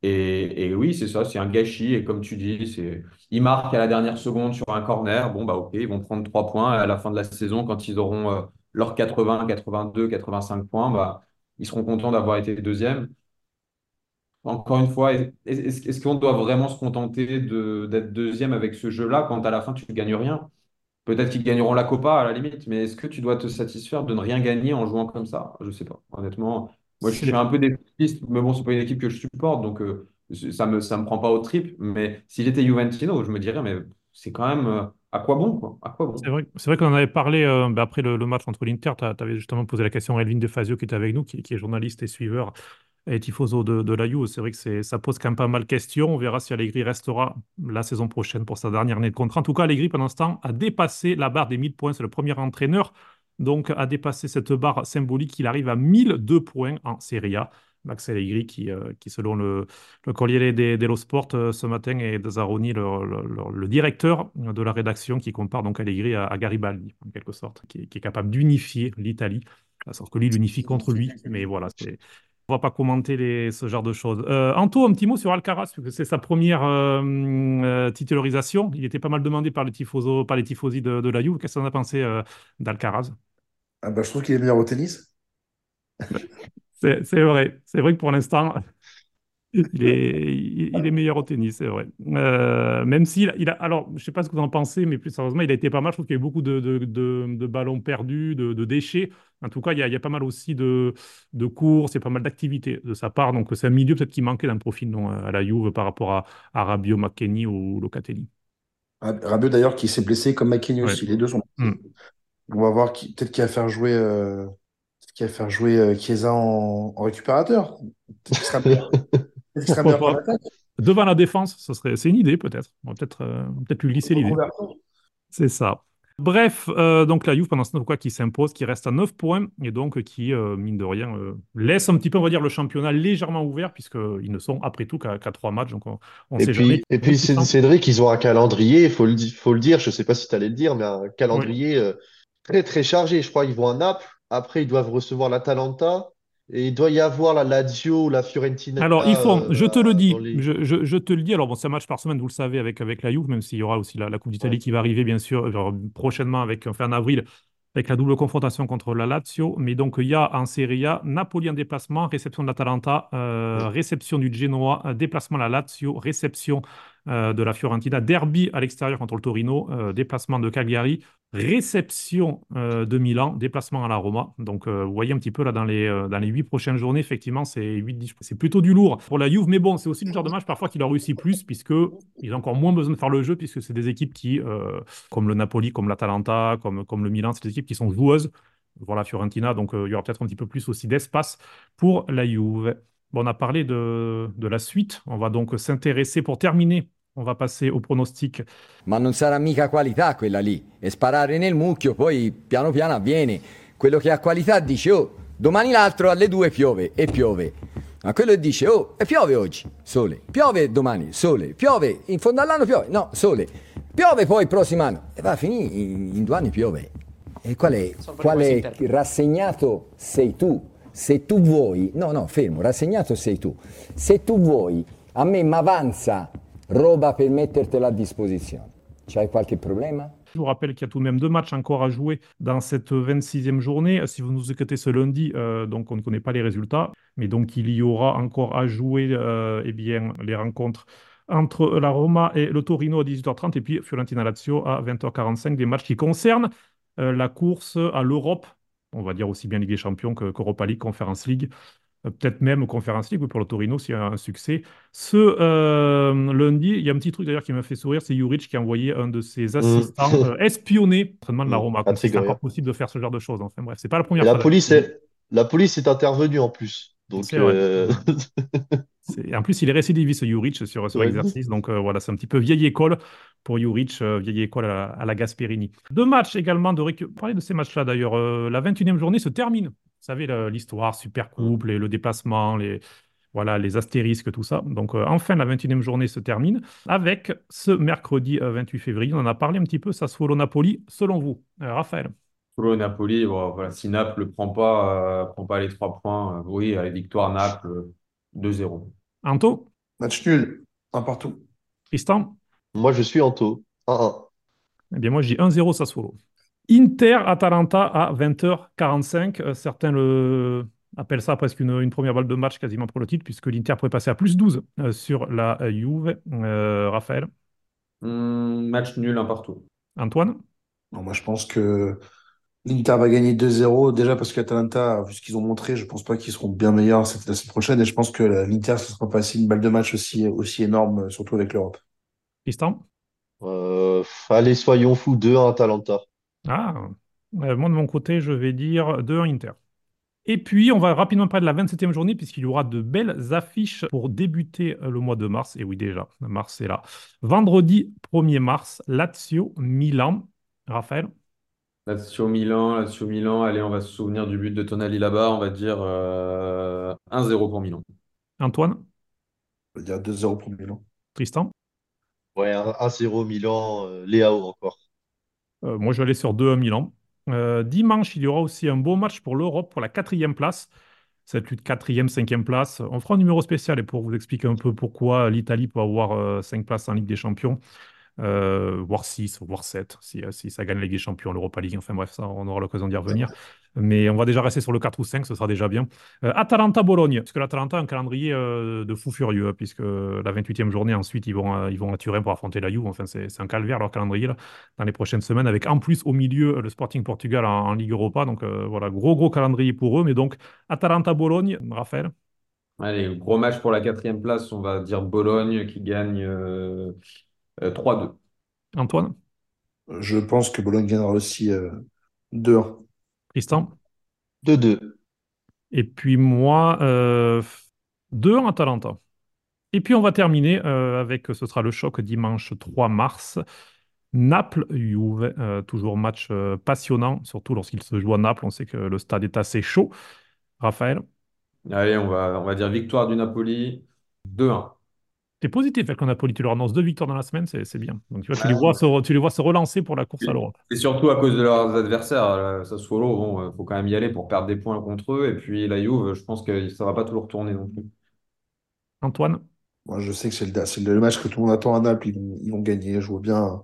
Et, et oui, c'est ça, c'est un gâchis. Et comme tu dis, c'est, ils marquent à la dernière seconde sur un corner. Bon, bah ok, ils vont prendre trois points. À la fin de la saison, quand ils auront euh, leurs 80, 82, 85 points, bah, ils seront contents d'avoir été deuxième. Encore une fois, est- est-ce qu'on doit vraiment se contenter de, d'être deuxième avec ce jeu-là quand à la fin tu ne gagnes rien? Peut-être qu'ils gagneront la Copa à la limite, mais est-ce que tu dois te satisfaire de ne rien gagner en jouant comme ça? Je sais pas. Honnêtement, moi je suis un peu défaitiste, mais bon, c'est pas une équipe que je supporte, donc euh, ça me, ça me prend pas au trip. Mais si j'étais Juventino, je me dirais, mais c'est quand même euh, à quoi bon, quoi? À quoi C'est bon? vrai, c'est vrai qu'on en avait parlé euh, bah, après le, le match entre l'Inter. Tu avais justement posé la question à Elvin De Fazio qui était avec nous, qui, qui est journaliste et suiveur et tifoso de, de la Juve. C'est vrai que ça pose quand même pas mal de questions. On verra si Allegri restera la saison prochaine pour sa dernière année de contrat. En tout cas, Allegri, pendant ce temps, a dépassé la barre des 1000 points. C'est le premier entraîneur donc a dépassé cette barre symbolique. Il arrive à 1002 points en Serie A. Max Allegri, qui, euh, qui selon le, le Corriere de- dello Sport euh, ce matin, et Zaroni, le, directeur de la rédaction, qui compare donc Allegri à, Garibaldi, en quelque sorte, qui, est capable d'unifier l'Italie. Sauf que lui, l'unifie contre lui. Mais voilà, c'est, on va pas commenter les, ce genre de choses. Euh, Anto, un petit mot sur Alcaraz, parce que c'est sa première euh, euh, titularisation. Il était pas mal demandé par les tifosos, par les tifosi de, de la Juve. Qu'est-ce qu'on a pensé euh, d'Alcaraz? Ah bah, je trouve qu'il est meilleur au tennis. C'est vrai. C'est vrai que pour l'instant, il est, il, il est meilleur au tennis, c'est vrai. Euh, même s'il il a, alors, je sais pas ce que vous en pensez, mais plus sérieusement, il a été pas mal. Je trouve qu'il y a eu beaucoup de, de, de- de ballons perdus, de, déchets. En tout cas, il y a, il y a pas mal aussi de, courses et pas mal d'activités de sa part. Donc, c'est un milieu peut-être qui manquait d'un profil non, à la Juve par rapport à, à Rabiot, McKennie ou Locatelli. Rab- Rabiot d'ailleurs qui s'est blessé comme Ouais. aussi. Les deux sont Hmm. On va voir qui, peut-être qui va faire jouer, euh, qui va faire jouer euh, Chiesa en, en récupérateur. Peut-être qu'il sera Pourquoi pas? Devant la défense, ce serait, c'est une idée peut-être. On va peut-être euh, peut-être lui glisser l'idée. C'est ça. Bref, euh, donc la Juve pendant ce temps quoi, qui s'impose, qui reste à 9 points et donc qui, euh, mine de rien, euh, laisse un petit peu, on va dire, le championnat légèrement ouvert puisqu'ils ne sont après tout qu'à qu'à trois matchs, donc on ne Et sait jamais. puis, et puis Cé- Cédric, ils ont un calendrier, il faut le, di- faut le dire, je sais pas si tu allais le dire, mais un calendrier euh, très très chargé. Je crois qu'ils vont à Naples, après ils doivent recevoir l'Atalanta, et il doit y avoir la Lazio, la Fiorentina Alors, ils font, euh, je te le dis, les... je, je- je te le dis, alors bon, c'est un match par semaine, vous le savez, avec, avec la Juve, même s'il y aura aussi la, la Coupe d'Italie Ouais. qui va arriver, bien sûr, euh, prochainement, avec, enfin, en avril, avec la double confrontation contre la Lazio. Mais donc, il y a en Serie A, Napoli en déplacement, réception de l'Atalanta, euh, réception du Genoa, déplacement à la Lazio, réception euh, de la Fiorentina, derby à l'extérieur contre le Torino, euh, déplacement de Cagliari, réception euh, de Milan, déplacement à la Roma. Donc, vous voyez un petit peu là dans les, dans les huit prochaines journées, effectivement, c'est 8, c'est plutôt du lourd pour la Juve. Mais bon, c'est aussi le genre de match parfois qui leur réussit plus, puisque ils ont encore moins besoin de faire le jeu, puisque c'est des équipes qui, comme le Napoli, comme l'Atalanta, comme, comme le Milan, c'est des équipes qui sont joueuses. Voilà, Fiorentina, donc il y aura peut-être un petit peu plus aussi d'espace pour la Juve. Bon, on a parlé de, de la suite. On va donc s'intéresser pour terminer. On va passer au pronostic Ma non sarà mica qualità quella lì. E sparare nel mucchio poi piano piano avviene. Quello che ha qualità dice, oh, domani l'altro alle due piove e piove. Ma quello che dice, oh, e piove oggi, sole. Piove domani, sole. Piove, in fondo all'anno piove, no, sole. Piove poi il prossimo anno. E va a finire, in, in due anni piove. E qual è, qual è rassegnato sei tu? Se tu vuoi, no, no, fermo, rassegnato sei tu. Se tu vuoi, a me mi avanza roba per mettertela a disposizione. C'hai qualche problema? Je vous rappelle qu'il y a tout de même deux matchs encore à jouer dans cette 26e journée. Si vous nous écoutez ce lundi, euh, donc on ne connaît pas les résultats, mais donc il y aura encore à jouer euh, eh bien, les rencontres entre la Roma et le Torino à 18h30 et puis Fiorentina-Lazio à 20h45, des matchs qui concernent euh, la course à l'Europe, on va dire aussi bien Ligue des Champions que- qu'Europa League, Conference League, euh, peut-être même Conference League pour le Torino s'il y a un succès. Ce euh, lundi, il y a un petit truc d'ailleurs qui m'a fait sourire, c'est Juric qui a envoyé un de ses assistants euh, espionner l'entraînement de la Mmh, Roma, c'est encore possible de faire ce genre de choses. Enfin bref, c'est pas la première la fois. police est, la police est intervenue en plus. Donc, euh, En plus, il est récidiviste, Juric, sur, sur Ouais. l'exercice. Donc euh, voilà, c'est un petit peu vieille école pour Juric, euh, vieille école à, la- à la Gasperini. Deux matchs également de récu- Parlez de ces matchs-là d'ailleurs. Euh, la 21e journée se termine. Vous savez, l'histoire, super coupe, les- le déplacement, les, voilà, les astérisques, tout ça. Donc enfin, la 21e journée se termine avec ce mercredi euh, 28 février. On en a parlé un petit peu, Sassuolo-Napoli. Selon vous, Raphaël Solo Napoli, bon, voilà, si Naples ne prend pas, euh, prend pas les trois points, euh, oui, allez, victoire Naples euh, 2-0. Anto? Match nul, un partout. Tristan? Moi, je suis taux. 1-1. Eh bien, moi, je dis 1-0 Sassuolo. Inter-Atalanta à 20h45. Euh, certains le... appellent ça presque une, une première balle de match quasiment pour le titre, puisque l'Inter pourrait passer à plus 12 euh, sur la euh, Juve. Euh, Raphaël, Hum, match nul, un partout. Antoine, Non, moi, je pense que l'Inter va gagner 2-0. Déjà parce qu'Atalanta, vu ce qu'ils ont montré, je pense pas qu'ils seront bien meilleurs cette, la semaine prochaine. Et je pense que l'Inter, ce sera pas une balle de match aussi, aussi énorme, euh, surtout avec l'Europe. Tristan? Euh, allez, soyons fous. 2-1 Atalanta. Ah, euh, moi de mon côté, je vais dire 2-1 Inter. Et puis, on va rapidement parler de la 27e journée, puisqu'il y aura de belles affiches pour débuter le mois de mars. Et oui, déjà, mars est là. Vendredi 1er mars, Lazio, Milan. Raphaël, Lazio Milan, Lazio Milan, allez, on va se souvenir du but de Tonali là-bas, on va dire euh, 1-0 pour Milan. Antoine, Je veux dire 2-0 pour Milan. Tristan? Ouais, 1-0 Milan. euh, Léao encore. Euh, moi, je vais aller sur 2-1 Milan. Euh, dimanche, il y aura aussi un beau match pour l'Europe, pour la quatrième place. Cette lutte quatrième, cinquième place. On fera un numéro spécial et pour vous expliquer un peu pourquoi l'Italie peut avoir euh, cinq places en Ligue des Champions, euh, voire 6, voire 7, si, euh, si ça gagne la Ligue des Champions, l'Europa League. Enfin bref, ça, on aura l'occasion d'y revenir. Mais on va déjà rester sur le 4 ou 5, ce sera déjà bien. Euh, Atalanta-Bologne, parce que l'Atalanta a un calendrier euh, de fou furieux, hein, puisque la 28e journée, ensuite, ils vont, euh, ils vont à Turin pour affronter la Juve. Enfin, c'est c'est un calvaire leur calendrier là, dans les prochaines semaines, avec en plus au milieu le Sporting Portugal en, en Ligue Europa. Donc euh, voilà, gros, gros calendrier pour eux. Mais donc, Atalanta-Bologne, Raphaël, Allez, gros match pour la quatrième place, on va dire Bologne qui gagne euh, 3-2. Antoine, Je pense que Bologne gagnera aussi euh, 2-1. Tristan? 2-2. Et puis moi, euh, 2-1 Atalanta. Et puis on va terminer euh, avec, ce sera le choc dimanche 3 mars. Naples-Juve, euh, toujours match euh, passionnant, surtout lorsqu'il se joue à Naples. On sait que le stade est assez chaud. Raphaël, Allez, on va, on va dire victoire du Napoli 2-1. T'es positif avec Napoli, tu leur annonces deux victoires dans la semaine, c'est c'est bien. Donc tu vois, tu les vois se, tu les vois se relancer pour la course à l'Europe. Et surtout à cause de leurs adversaires. Là, Sassuolo, bon, euh, faut quand même y aller pour perdre des points contre eux. Et puis la Juve, je pense que ça va pas toujours tourner non plus. Antoine, Moi, je sais que c'est le, c'est le match que tout le monde attend à Naples. Ils vont, ils vont gagner. Je vois bien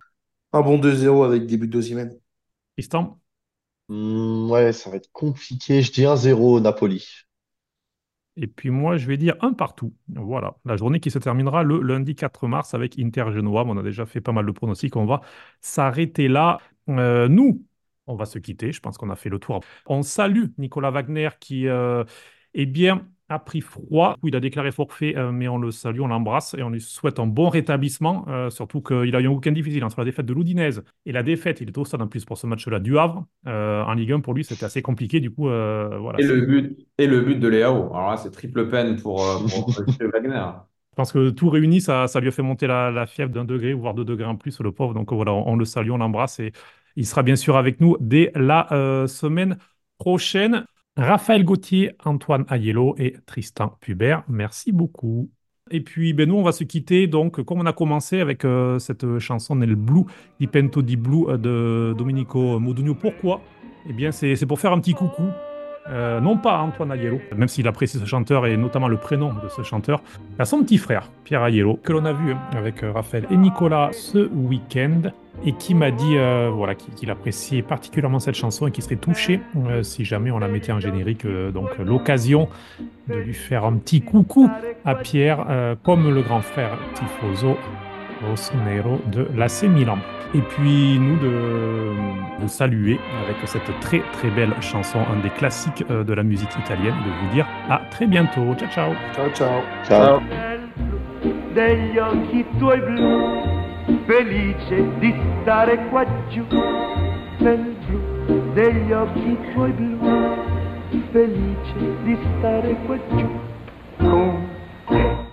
un, bon 2-0 avec des buts d'Osimhen. Tristan, Hmm, ouais, ça va être compliqué. Je dis 1-0 Napoli. Et puis moi, je vais dire un partout. Voilà, la journée qui se terminera le lundi 4 mars avec Inter Genoa. On a déjà fait pas mal de pronostics. On va s'arrêter là. Euh, nous, on va se quitter. Je pense qu'on a fait le tour. On salue Nicolas Wagner qui, euh, eh bien, a pris froid. Il a déclaré forfait, euh, mais on le salue, on l'embrasse et on lui souhaite un bon rétablissement. euh, surtout qu'il a eu un week-end difficile entre la défaite de l'Udinese et la défaite. Il est au stade en plus pour ce match-là du Havre. Euh, en Ligue 1, pour lui, c'était assez compliqué. Du coup, euh, voilà. Et le but, et le but de Léao. Alors là, c'est triple peine pour, pour Wagner. Je pense que tout réuni, ça, ça lui a fait monter la, la fièvre d'un degré, voire deux degrés en plus, le pauvre. Donc voilà, on, on le salue, on l'embrasse et il sera bien sûr avec nous dès la semaine prochaine. Raphaël Gauthier, Antoine Aiello et Tristan Pubert, merci beaucoup. Et puis, ben, nous, on va se quitter. Donc, comme on a commencé avec euh, cette chanson Nel Blue, Di Pento di Blue euh, de Domenico Modugno. Pourquoi? Eh bien, c'est c'est pour faire un petit coucou. Euh, non pas Antoine Aiello, même s'il apprécie ce chanteur et notamment le prénom de ce chanteur, à son petit frère, Pierre Aiello, que l'on a vu avec euh, Raphaël et Nicolas ce week-end, et qui m'a dit euh, voilà, qu'il appréciait particulièrement cette chanson et qu'il serait touché si jamais on la mettait en générique. Donc l'occasion de lui faire un petit coucou à Pierre, comme le grand frère Tifoso Rossonero de l'AC Milan. Et puis nous de vous saluer avec cette très très belle chanson, un des classiques euh, de la musique italienne, de vous dire à très bientôt. Ciao ciao. Ciao, ciao. Ciao. degli occhi tuoi blu, felice di stare qua giù, nel blu degli occhi tuoi blu, felice di stare qua giù con te.